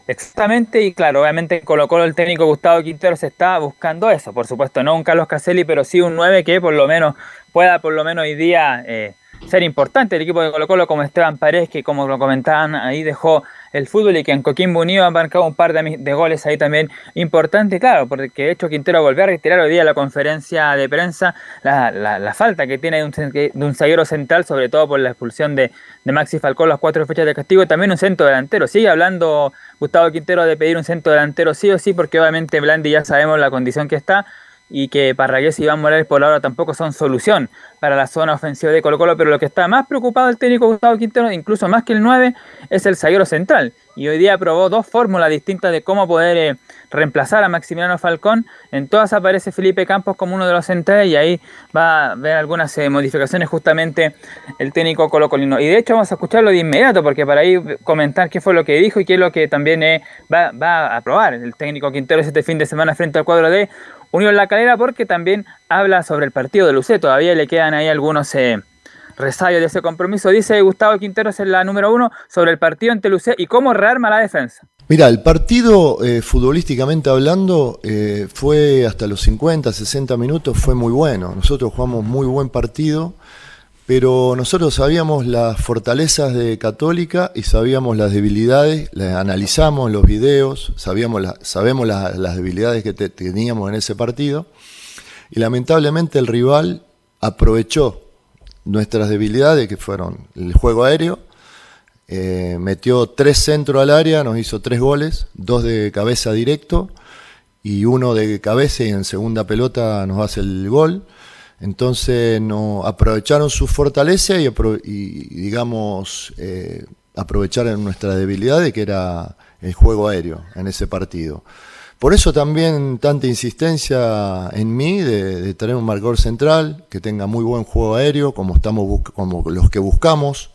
Exactamente, y claro, obviamente en Colo Colo el técnico Gustavo Quintero se está buscando eso, por supuesto, no un Carlos Caselli, pero sí un 9 que por lo menos pueda por lo menos hoy día eh, ser importante. El equipo de Colo Colo como Esteban Paredes, que como lo comentaban ahí dejó el fútbol y que en Coquimbo Unido ha marcado un par de, goles ahí también importante, claro, porque de hecho Quintero volvió a retirar hoy día la conferencia de prensa la, falta que tiene de un, de zaguero central, sobre todo por la expulsión de, Maxi Falcón las cuatro fechas de castigo, también un centro delantero. Sigue hablando Gustavo Quintero de pedir un centro delantero sí o sí, porque obviamente Blandi ya sabemos la condición que está y que Parragués y Iván Morales por ahora tampoco son solución para la zona ofensiva de Colo Colo, pero lo que está más preocupado el técnico Gustavo Quintero, incluso más que el 9, es el zaguero central. Y hoy día probó dos fórmulas distintas de cómo poder eh, reemplazar a Maximiliano Falcón. En todas aparece Felipe Campos como uno de los centrales y ahí va a ver algunas eh, modificaciones justamente el técnico colocolino. Y de hecho vamos a escucharlo de inmediato porque para ahí comentar qué fue lo que dijo y qué es lo que también eh, va, va a probar el técnico Quintero este fin de semana frente al cuadro de Unión La Calera porque también habla sobre el partido de Lucé. Todavía le quedan ahí algunos eh, de ese compromiso. Dice Gustavo Quinteros en la número uno sobre el partido ante Lucé y cómo rearma la defensa. Mira, el partido, eh, futbolísticamente hablando, eh, fue hasta los 50, 60 minutos, fue muy bueno. Nosotros jugamos muy buen partido, pero nosotros sabíamos las fortalezas de Católica y sabíamos las debilidades, las analizamos los videos, sabíamos sabemos la- las debilidades que te- teníamos en ese partido, y lamentablemente el rival aprovechó nuestras debilidades, que fueron el juego aéreo, eh, metió tres centros al área, nos hizo tres goles, dos de cabeza directo y uno de cabeza y en segunda pelota nos hace el gol. Entonces aprovecharon su fortaleza y, digamos eh, aprovecharon nuestra debilidad de que era el juego aéreo en ese partido. Por eso también tanta insistencia en mí de, tener un marcador central que tenga muy buen juego aéreo, como estamos como los que buscamos,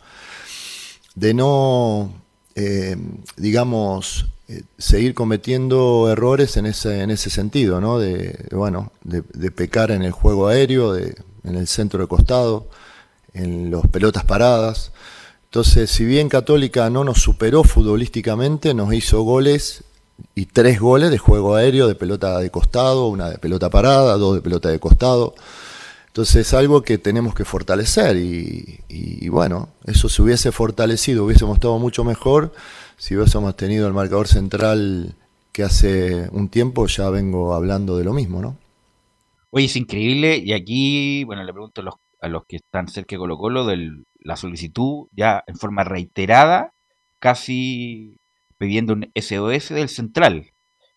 de no, eh, digamos, eh, seguir cometiendo errores en ese, en ese sentido, ¿no? De, bueno, de, pecar en el juego aéreo, de, en el centro de costado, en las pelotas paradas. Entonces, si bien Católica no nos superó futbolísticamente, nos hizo goles y tres goles de juego aéreo, de pelota de costado, una de pelota parada, dos de pelota de costado. Entonces es algo que tenemos que fortalecer y, y- y bueno, eso se hubiese fortalecido, hubiésemos estado mucho mejor si hubiésemos tenido el marcador central que hace un tiempo ya vengo hablando de lo mismo, ¿no? Oye, es increíble. Y aquí, bueno, le pregunto a los, a los que están cerca de Colo Colo de la solicitud, ya en forma reiterada, casi pidiendo un SOS del central.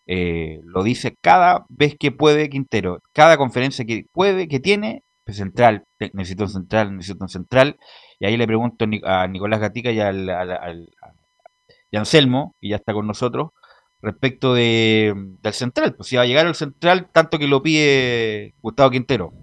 Eh, lo dice cada vez que puede Quintero. Cada conferencia que puede, que tiene, central, necesito un central, necesito un central. Y ahí le pregunto a Ni- a Nicolás Gatica y al, al- al- y Anselmo, que ya está con nosotros, respecto de, del central. Pues si va a llegar al central, tanto que lo pide Gustavo Quintero.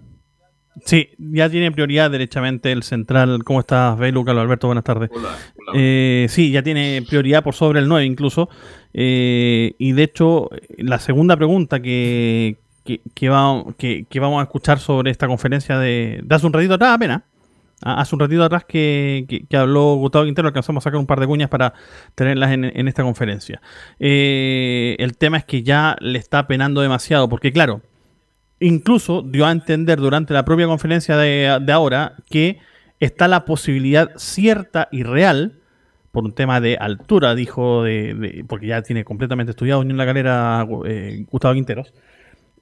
Sí, ya tiene prioridad derechamente el central. ¿Cómo estás, Belu, Carlos Alberto? Buenas tardes. Hola, hola. Eh, sí, ya tiene prioridad por sobre el 9 incluso. Eh, y de hecho, la segunda pregunta que, que, que va- que- que vamos a escuchar sobre esta conferencia de, de hace un ratito atrás apenas. Hace un ratito atrás que, que- habló Gustavo Quintero, alcanzamos a sacar un par de cuñas para tenerlas en, esta conferencia. Eh, el tema es que ya le está penando demasiado, porque claro, incluso dio a entender durante la propia conferencia de, ahora que está la posibilidad cierta y real, por un tema de altura, dijo, de, porque ya tiene completamente estudiado en la galera eh, Gustavo Quinteros,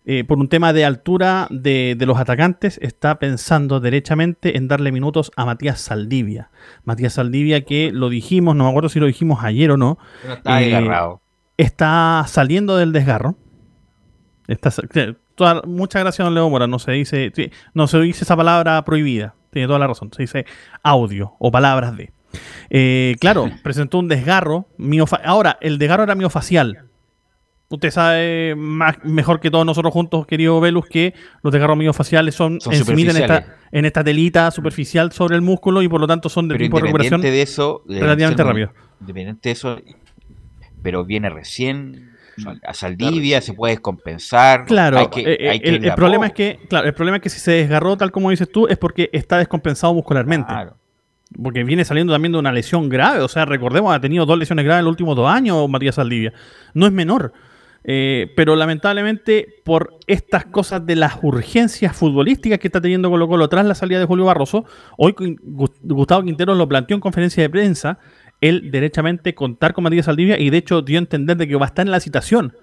eh, por un tema de altura de, de los atacantes, está pensando derechamente en darle minutos a Matías Saldivia. Matías Saldivia que lo dijimos, no me acuerdo si lo dijimos ayer o no. Pero está desgarrado. Está saliendo del desgarro. Está, toda- muchas gracias, don Leo Mora. No se dice, no se dice esa palabra prohibida. Tiene toda la razón. Se dice audio o palabras de. Eh, claro, *laughs* presentó un desgarro. Ahora, el desgarro era miofacial. Usted sabe más, mejor que todos nosotros juntos, querido Velus, que los desgarros miofaciales son, Son en esta, en esta telita superficial sobre el músculo y por lo tanto son de tipo de recuperación de eso, eh, relativamente rápido. Independiente de eso, pero viene recién a Saldivia, se puede descompensar. Claro, hay que- eh, hay que el, problema es que, claro, el problema es que si se desgarró, tal como dices tú, es porque está descompensado muscularmente. Porque viene saliendo también de una lesión grave. O sea, recordemos, ha tenido dos lesiones graves en los últimos dos años, Matías Saldivia. No es menor. Eh, pero lamentablemente, por estas cosas de las urgencias futbolísticas que está teniendo Colo Colo tras la salida de Julio Barroso, hoy Gu- Gustavo Quintero lo planteó en conferencia de prensa, él derechamente contar con Matías Saldivia y de hecho dio a entender de que va a estar en la citación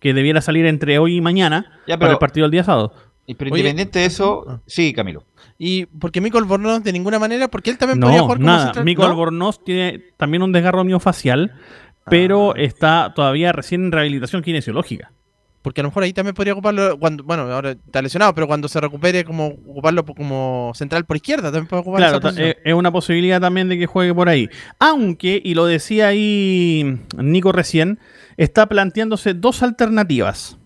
que debiera salir entre hoy y mañana Ya, para el partido del día sábado. Y pero Oye, independiente de eso, sí, Camilo. Y porque Mico Albornoz de ninguna manera, porque él también podía No, jugar como nada. central. Mico ¿no? Albornoz tiene también un desgarro miofacial, pero Ah. está todavía recién en rehabilitación kinesiológica. Porque a lo mejor ahí también podría ocuparlo cuando, bueno, ahora está lesionado, pero cuando se recupere como ocuparlo como central por izquierda, también puede ocupar Claro, esa eh, es una posibilidad también de que juegue por ahí. Aunque, y lo decía ahí Nico recién, está planteándose dos alternativas.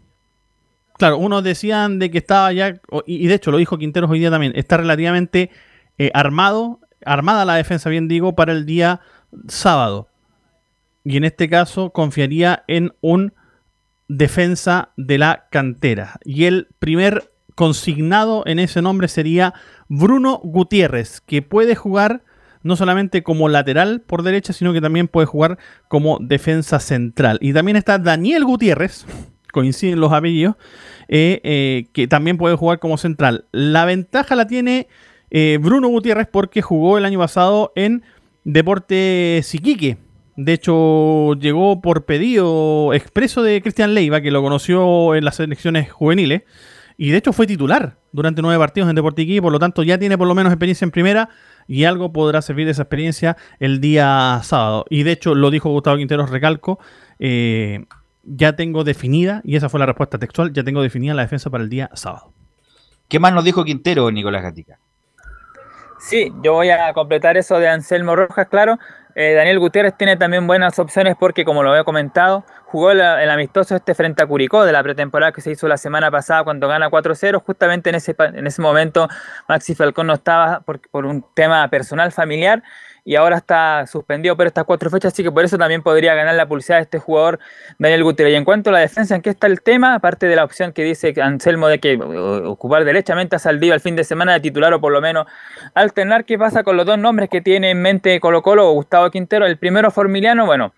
Claro, unos decían de que estaba ya, y de hecho lo dijo Quinteros hoy día también, está relativamente eh, armado, armada la defensa, bien digo, para el día sábado. Y en este caso confiaría en un defensa de la cantera. Y el primer consignado en ese nombre sería Bruno Gutiérrez, que puede jugar no solamente como lateral por derecha, sino que también puede jugar como defensa central. Y también está Daniel Gutiérrez, *laughs* coinciden los apellidos, eh, eh, que también puede jugar como central. La ventaja la tiene eh, Bruno Gutiérrez porque jugó el año pasado en Deporte Siquique. De hecho, llegó por pedido expreso de Cristian Leiva, que lo conoció en las elecciones juveniles. Y de hecho fue titular durante nueve partidos en Deporte Iquique, por lo tanto ya tiene por lo menos experiencia en primera y algo podrá servir de esa experiencia el día sábado. Y de hecho lo dijo Gustavo Quinteros, recalco, eh, ya tengo definida, y esa fue la respuesta textual, ya tengo definida la defensa para el día sábado. ¿Qué más nos dijo Quintero, Nicolás Gatica? Sí, yo voy a completar eso de Anselmo Rojas, claro. Eh, Daniel Gutiérrez tiene también buenas opciones porque, como lo había comentado, jugó el, amistoso este frente a Curicó de la pretemporada que se hizo la semana pasada cuando gana 4-0. Justamente en ese, en ese momento Maxi Falcón no estaba por un tema personal familiar y ahora está suspendido por estas cuatro fechas, así que por eso también podría ganar la pulsada de este jugador Daniel Gutiérrez. Y en cuanto a la defensa, ¿en qué está el tema? Aparte de la opción que dice Anselmo de que uh, ocupar derechamente a Saldívar el fin de semana de titular o por lo menos alternar, ¿qué pasa con los dos nombres que tiene en mente Colo Colo o Gustavo Quintero? El primero Formiliano, bueno,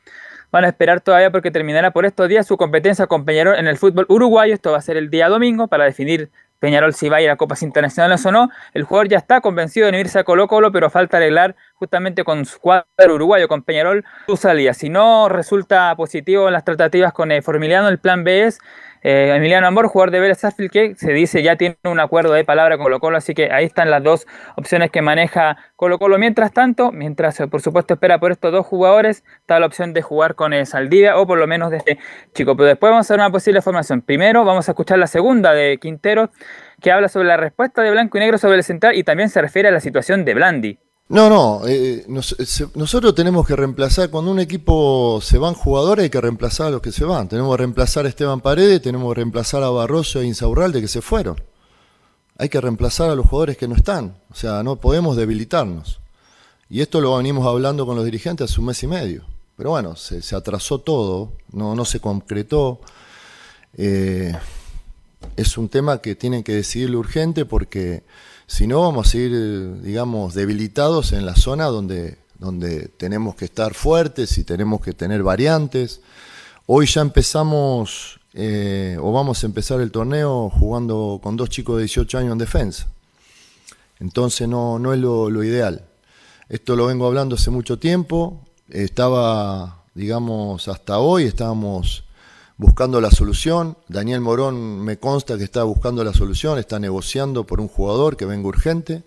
van a esperar todavía porque terminará por estos días su competencia con en el fútbol uruguayo. Esto va a ser el día domingo para definir Peñarol si va a ir a Copas Internacionales o no. El jugador ya está convencido de irse a Colo Colo, pero falta arreglar justamente con su cuadro uruguayo, con Peñarol, su salida. Si no resulta positivo en las tratativas con eh, Formiliano, el plan B es eh, Emiliano Amor, jugador de Vélez Sarsfield, que se dice ya tiene un acuerdo de palabra con Colo Colo, así que ahí están las dos opciones que maneja Colo Colo. Mientras tanto, mientras eh, por supuesto espera por estos dos jugadores, está la opción de jugar con eh, Saldivia o por lo menos de este chico. Pero después vamos a ver una posible formación. Primero vamos a escuchar la segunda de Quintero, que habla sobre la respuesta de Blanco y Negro sobre el central y también se refiere a la situación de Blandi. No, no, eh, nos- se- nosotros tenemos que reemplazar, cuando un equipo se van jugadores hay que reemplazar a los que se van. Tenemos que reemplazar a Esteban Paredes, tenemos que reemplazar a Barroso e Insaurralde que se fueron. Hay que reemplazar a los jugadores que no están, o sea, no podemos debilitarnos. Y esto lo venimos hablando con los dirigentes hace un mes y medio. Pero bueno, se, se atrasó todo, no, no se concretó. Eh, es un tema que tienen que decidirlo urgente porque si no vamos a seguir, eh, digamos, debilitados en la zona donde, donde tenemos que estar fuertes y tenemos que tener variantes. Hoy ya empezamos, eh, o vamos a empezar el torneo jugando con dos chicos de 18 años en defensa. Entonces no, no es lo, lo ideal. Esto lo vengo hablando hace mucho tiempo. Estaba, digamos, hasta hoy estábamos buscando la solución. Daniel Morón me consta que está buscando la solución, está negociando por un jugador que venga urgente.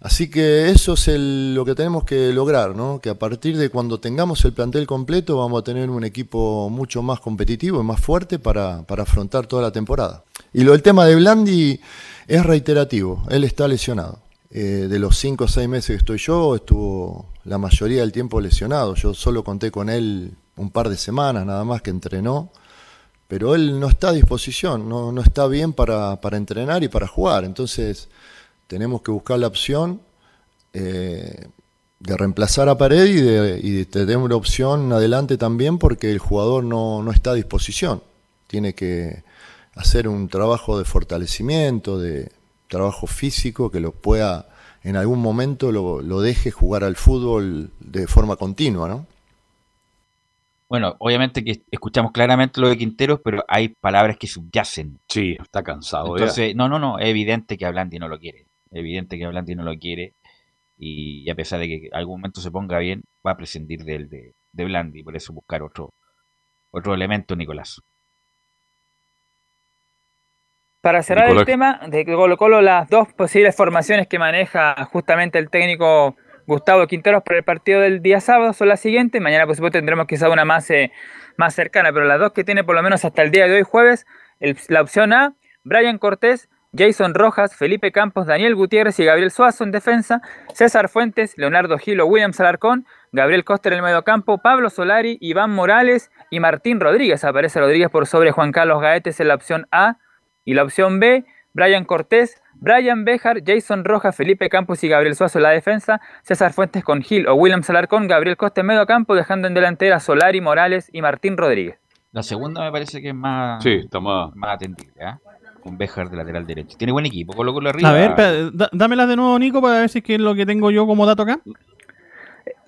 Así que eso es lo que tenemos que lograr, ¿no? que a partir de cuando tengamos el plantel completo vamos a tener un equipo mucho más competitivo y más fuerte para, para afrontar toda la temporada. Y lo del tema de Blandi es reiterativo, él está lesionado. Eh, de los 5 o 6 meses que estoy yo, estuvo la mayoría del tiempo lesionado. Yo solo conté con él un par de semanas nada más que entrenó pero él no está a disposición, no, no está bien para, para entrenar y para jugar. Entonces tenemos que buscar la opción eh, de reemplazar a Pared y de, y tener una opción adelante también porque el jugador no, no está a disposición. Tiene que hacer un trabajo de fortalecimiento, de trabajo físico que lo pueda, en algún momento lo, lo deje jugar al fútbol de forma continua, ¿no? Bueno, obviamente que escuchamos claramente lo de Quinteros, pero hay palabras que subyacen. Sí, está cansado. ya. Entonces, no, no, no, es evidente que Ablandi no lo quiere. Es evidente que Ablandi no lo quiere. Y a pesar de que algún momento se ponga bien, va a prescindir del de, de Blandi. Por eso buscar otro, otro elemento, Nicolás. Para cerrar Nicolás. el tema de Colo Colo, las dos posibles formaciones que maneja justamente el técnico Gustavo Quinteros para el partido del día sábado son las siguientes. Mañana, por supuesto, tendremos quizá una más, eh, más cercana, pero las dos que tiene por lo menos hasta el día de hoy, jueves, la opción A, Brian Cortés, Jason Rojas, Felipe Campos, Daniel Gutiérrez y Gabriel Suazo en defensa, César Fuentes, Leonardo Gilo, William Salarcón, Gabriel Coster en el mediocampo, Pablo Solari, Iván Morales y Martín Rodríguez. Aparece Rodríguez por sobre Juan Carlos Gaetes en la opción A. Y la opción B, Brian Cortés, Brian Bejar, Jason Rojas, Felipe Campos y Gabriel Suazo en la defensa, César Fuentes con Gil o William Salarcón, Gabriel Costa en medio campo, dejando en delantera a Solari, Morales y Martín Rodríguez. La segunda me parece que es más, Sí, está más, más atendible. ¿ah? con Bejar de lateral derecho. Tiene buen equipo, Colo arriba. A ver, da- dámelas de nuevo, Nico, para ver si es que es lo que tengo yo como dato acá.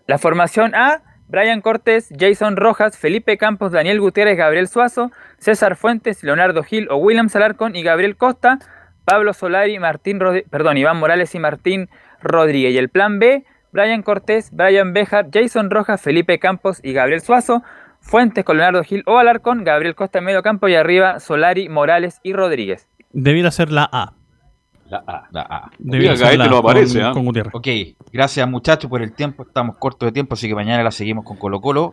La formación A, Brian Cortés, Jason Rojas, Felipe Campos, Daniel Gutiérrez, Gabriel Suazo, César Fuentes, Leonardo Gil o William Salarcón y Gabriel Costa, Pablo Solari, Martín Rodri- perdón, Iván Morales y Martín Rodríguez. Y el plan B, Brian Cortés, Brian Bejar, Jason Rojas, Felipe Campos y Gabriel Suazo, Fuentes con Leonardo Gil o Alarcón, Gabriel Costa en medio campo y arriba Solari, Morales y Rodríguez. Debiera ser la A. La A. La A. Debiera ser la no A con- aparece, ¿ah? con Gutiérrez. Ok, gracias muchachos por el tiempo. Estamos cortos de tiempo, así que mañana la seguimos con Colo Colo.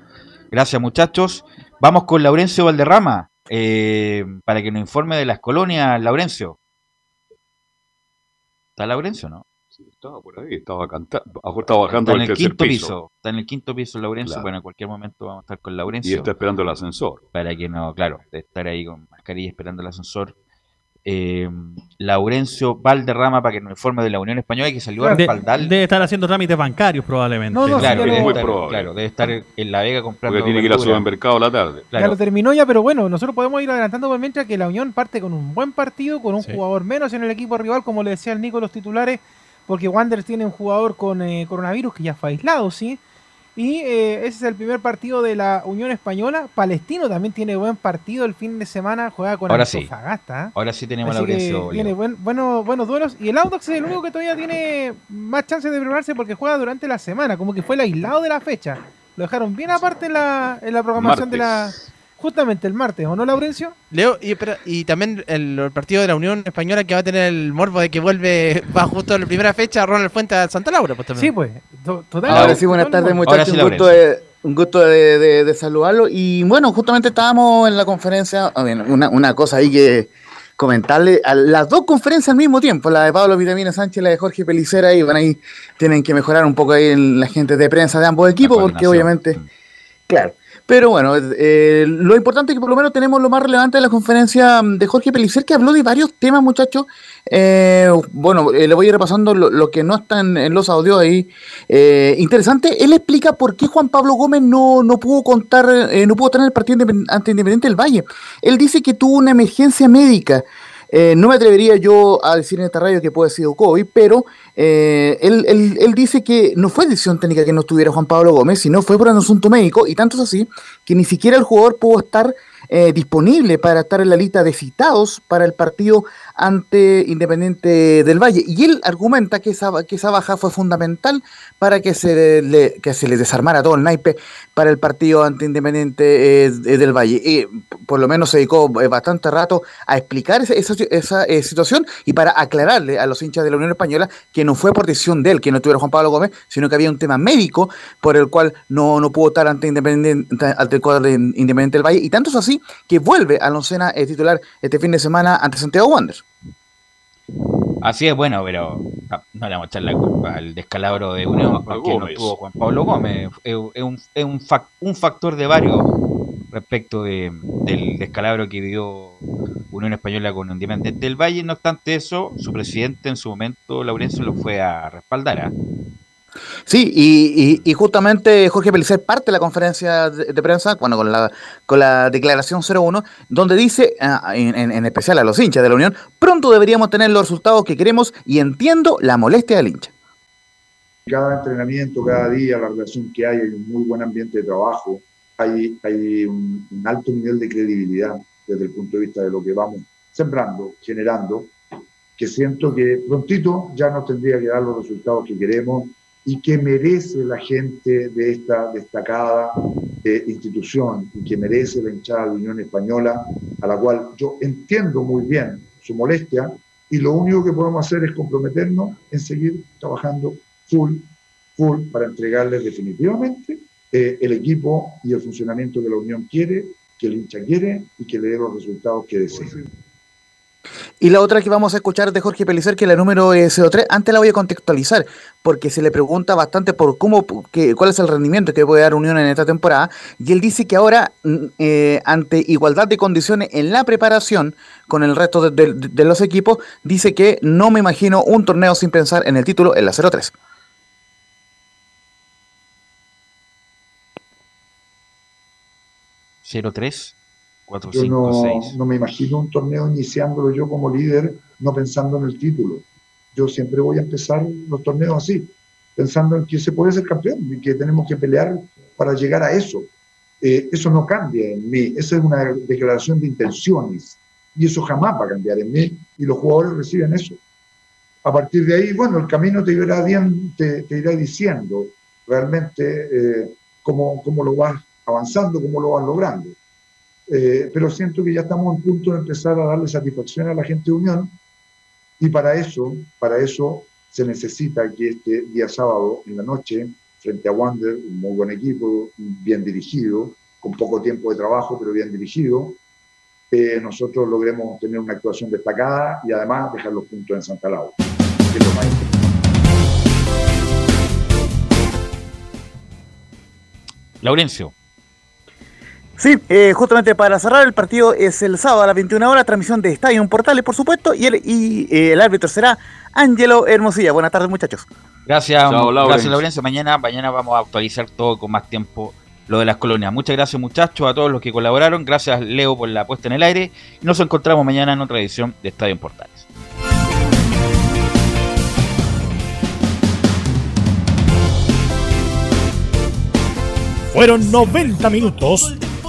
Gracias muchachos. Vamos con Laurencio Valderrama eh, para que nos informe de las colonias, Laurencio. ¿Está Laurencio no? Estaba por ahí, estaba cantando. Estaba bajando Está en al el tercer quinto piso. piso. Está en el quinto piso Laurencio. Claro. Bueno, en cualquier momento vamos a estar con Y Laurencio. está esperando el ascensor. Para que no, claro, de estar ahí con mascarilla esperando el ascensor. Eh, Laurencio Valderrama para que nos informe de la Unión Española que salió a De- respaldar. debe estar haciendo trámites bancarios probablemente. No, no, claro, sí, ya debe lo- estar, Muy probable. claro, debe estar en La Vega comprando. Porque tiene que ir al supermercado la tarde. Ya Claro. lo terminó ya, pero bueno, nosotros podemos ir adelantando por mientras que la Unión parte con un buen partido, con un Sí. jugador menos en el equipo rival, como le decía el Nico los titulares, porque Wanderers tiene un jugador con eh, coronavirus que ya fue aislado, ¿sí? Y eh, ese es el primer partido de la Unión Española. Palestino también tiene buen partido el fin de semana, juega con Ahora. Antofagasta. Ahora sí tenemos Así que Laurencio. tiene buen- bueno- buenos duelos. Y el Audax es el único que todavía tiene más chances de prepararse porque juega durante la semana, como que fue el aislado de la fecha. Lo dejaron bien aparte en la, en la programación de la. Justamente el martes, ¿o no, Laurencio? Leo, y, espera, y también el, el partido de la Unión Española que va a tener el morbo de que vuelve, va justo en la primera fecha Ronald Fuente a Santa Laura. Pues, también. Sí, pues. to- total- Ahora sí, buenas tardes muchachos, sí, un gusto, de, un gusto de, de- de saludarlo. Y bueno, justamente estábamos en la conferencia, a ver, una, una cosa ahí que comentarle, a las dos conferencias al mismo tiempo, la de Pablo Vitamina Sánchez y la de Jorge Pelicera, y bueno, ahí tienen que mejorar un poco ahí en la gente de prensa de ambos equipos, porque obviamente, claro. Pero bueno, eh, lo importante es que por lo menos tenemos lo más relevante de la conferencia mm, de Jorge Pelicer, que habló de varios temas, muchachos. Eh, bueno, eh, le voy a ir repasando lo, que no están en los audios ahí. Eh, interesante, él explica por qué Juan Pablo Gómez no, no pudo contar, eh, no pudo tener el partido ante Independiente del Valle. Él dice que tuvo una emergencia médica. Eh, no me atrevería yo a decir en esta radio que puede haber sido COVID, pero eh, él, él- él dice que no fue decisión técnica que no estuviera Juan Pablo Gómez, sino fue por un asunto médico, y tanto es así que ni siquiera el jugador pudo estar eh, disponible para estar en la lista de citados para el partido ante Independiente del Valle. Y él argumenta que esa, que esa baja fue fundamental para que se le, que se le desarmara todo el naipe para el partido ante Independiente eh, del Valle. Y por lo menos se dedicó eh, bastante rato a explicar esa, esa, esa, eh, situación y para aclararle a los hinchas de la Unión Española que no fue por decisión de él que no tuviera Juan Pablo Gómez, sino que había un tema médico por el cual no, no pudo estar ante Independiente, ante el cuadro de Independiente del Valle. Y tanto es así que vuelve a la oncena eh, titular este fin de semana ante Santiago Wanderers. Así es, bueno, pero no, no le vamos a echar la culpa al descalabro de Unión, porque no tuvo Juan Pablo Gómez. Es, es un, es un, fac- un factor de varios respecto de- del descalabro que vivió Unión Española con Independiente del Valle. No obstante eso, su presidente en su momento, Laurencio, lo fue a respaldar. ¿ah? Sí, y, y- y justamente Jorge Pelicer parte de la conferencia de, de prensa, bueno, con la, con la declaración 01, donde dice, ah, en, en- especial a los hinchas de la Unión, pronto deberíamos tener los resultados que queremos y entiendo la molestia del hincha. cada entrenamiento, cada día, la relación que hay, hay un muy buen ambiente de trabajo, hay, hay un, un alto nivel de credibilidad desde el punto de vista de lo que vamos sembrando, generando, que siento que prontito ya nos tendría que dar los resultados que queremos y que merece la gente de esta destacada eh, institución y que merece la hinchada de la Unión Española, a la cual yo entiendo muy bien su molestia y lo único que podemos hacer es comprometernos en seguir trabajando full, full para entregarles definitivamente eh, el equipo y el funcionamiento que la Unión quiere, que el hincha quiere y que le dé los resultados que desea. Y la otra que vamos a escuchar de Jorge Pelicer, que es la número eh, 03, antes la voy a contextualizar, porque se le pregunta bastante por cómo, que, cuál es el rendimiento que puede dar Unión en esta temporada, y él dice que ahora, mm, eh, ante igualdad de condiciones en la preparación con el resto de- de los equipos, dice que no me imagino un torneo sin pensar en el título en la 03. ¿03? 4, Yo 5, no, 6. no me imagino un torneo iniciándolo yo como líder, no pensando en el título. Yo siempre voy a empezar los torneos así, pensando en que se puede ser campeón y que tenemos que pelear para llegar a eso. Eh, eso no cambia en mí, esa es una declaración de intenciones y eso jamás va a cambiar en mí y los jugadores reciben eso. A partir de ahí, bueno, el camino te irá, te, te irá diciendo realmente eh, cómo, cómo lo vas avanzando, cómo lo vas logrando. Eh, pero siento que ya estamos en punto de empezar a darle satisfacción a la gente de Unión y para eso, para eso se necesita que este día sábado en la noche, frente a Wander, un muy buen equipo, bien dirigido, con poco tiempo de trabajo, pero bien dirigido, eh, nosotros logremos tener una actuación destacada y además dejar los puntos en Santa Laura, que es lo más. Laurencio. Sí, eh, justamente para cerrar el partido es el sábado a las 21 horas, transmisión de Estadio en Portales, por supuesto, y el, y, eh, el árbitro será Ángelo Hermosilla. Buenas tardes, muchachos. Gracias, Chao, gracias Laurencio. Mañana, mañana vamos a actualizar todo con más tiempo lo de las colonias. Muchas gracias muchachos, a todos los que colaboraron. Gracias Leo por la puesta en el aire. Y nos encontramos mañana en otra edición de Estadio en Portales. Fueron 90 minutos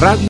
Radio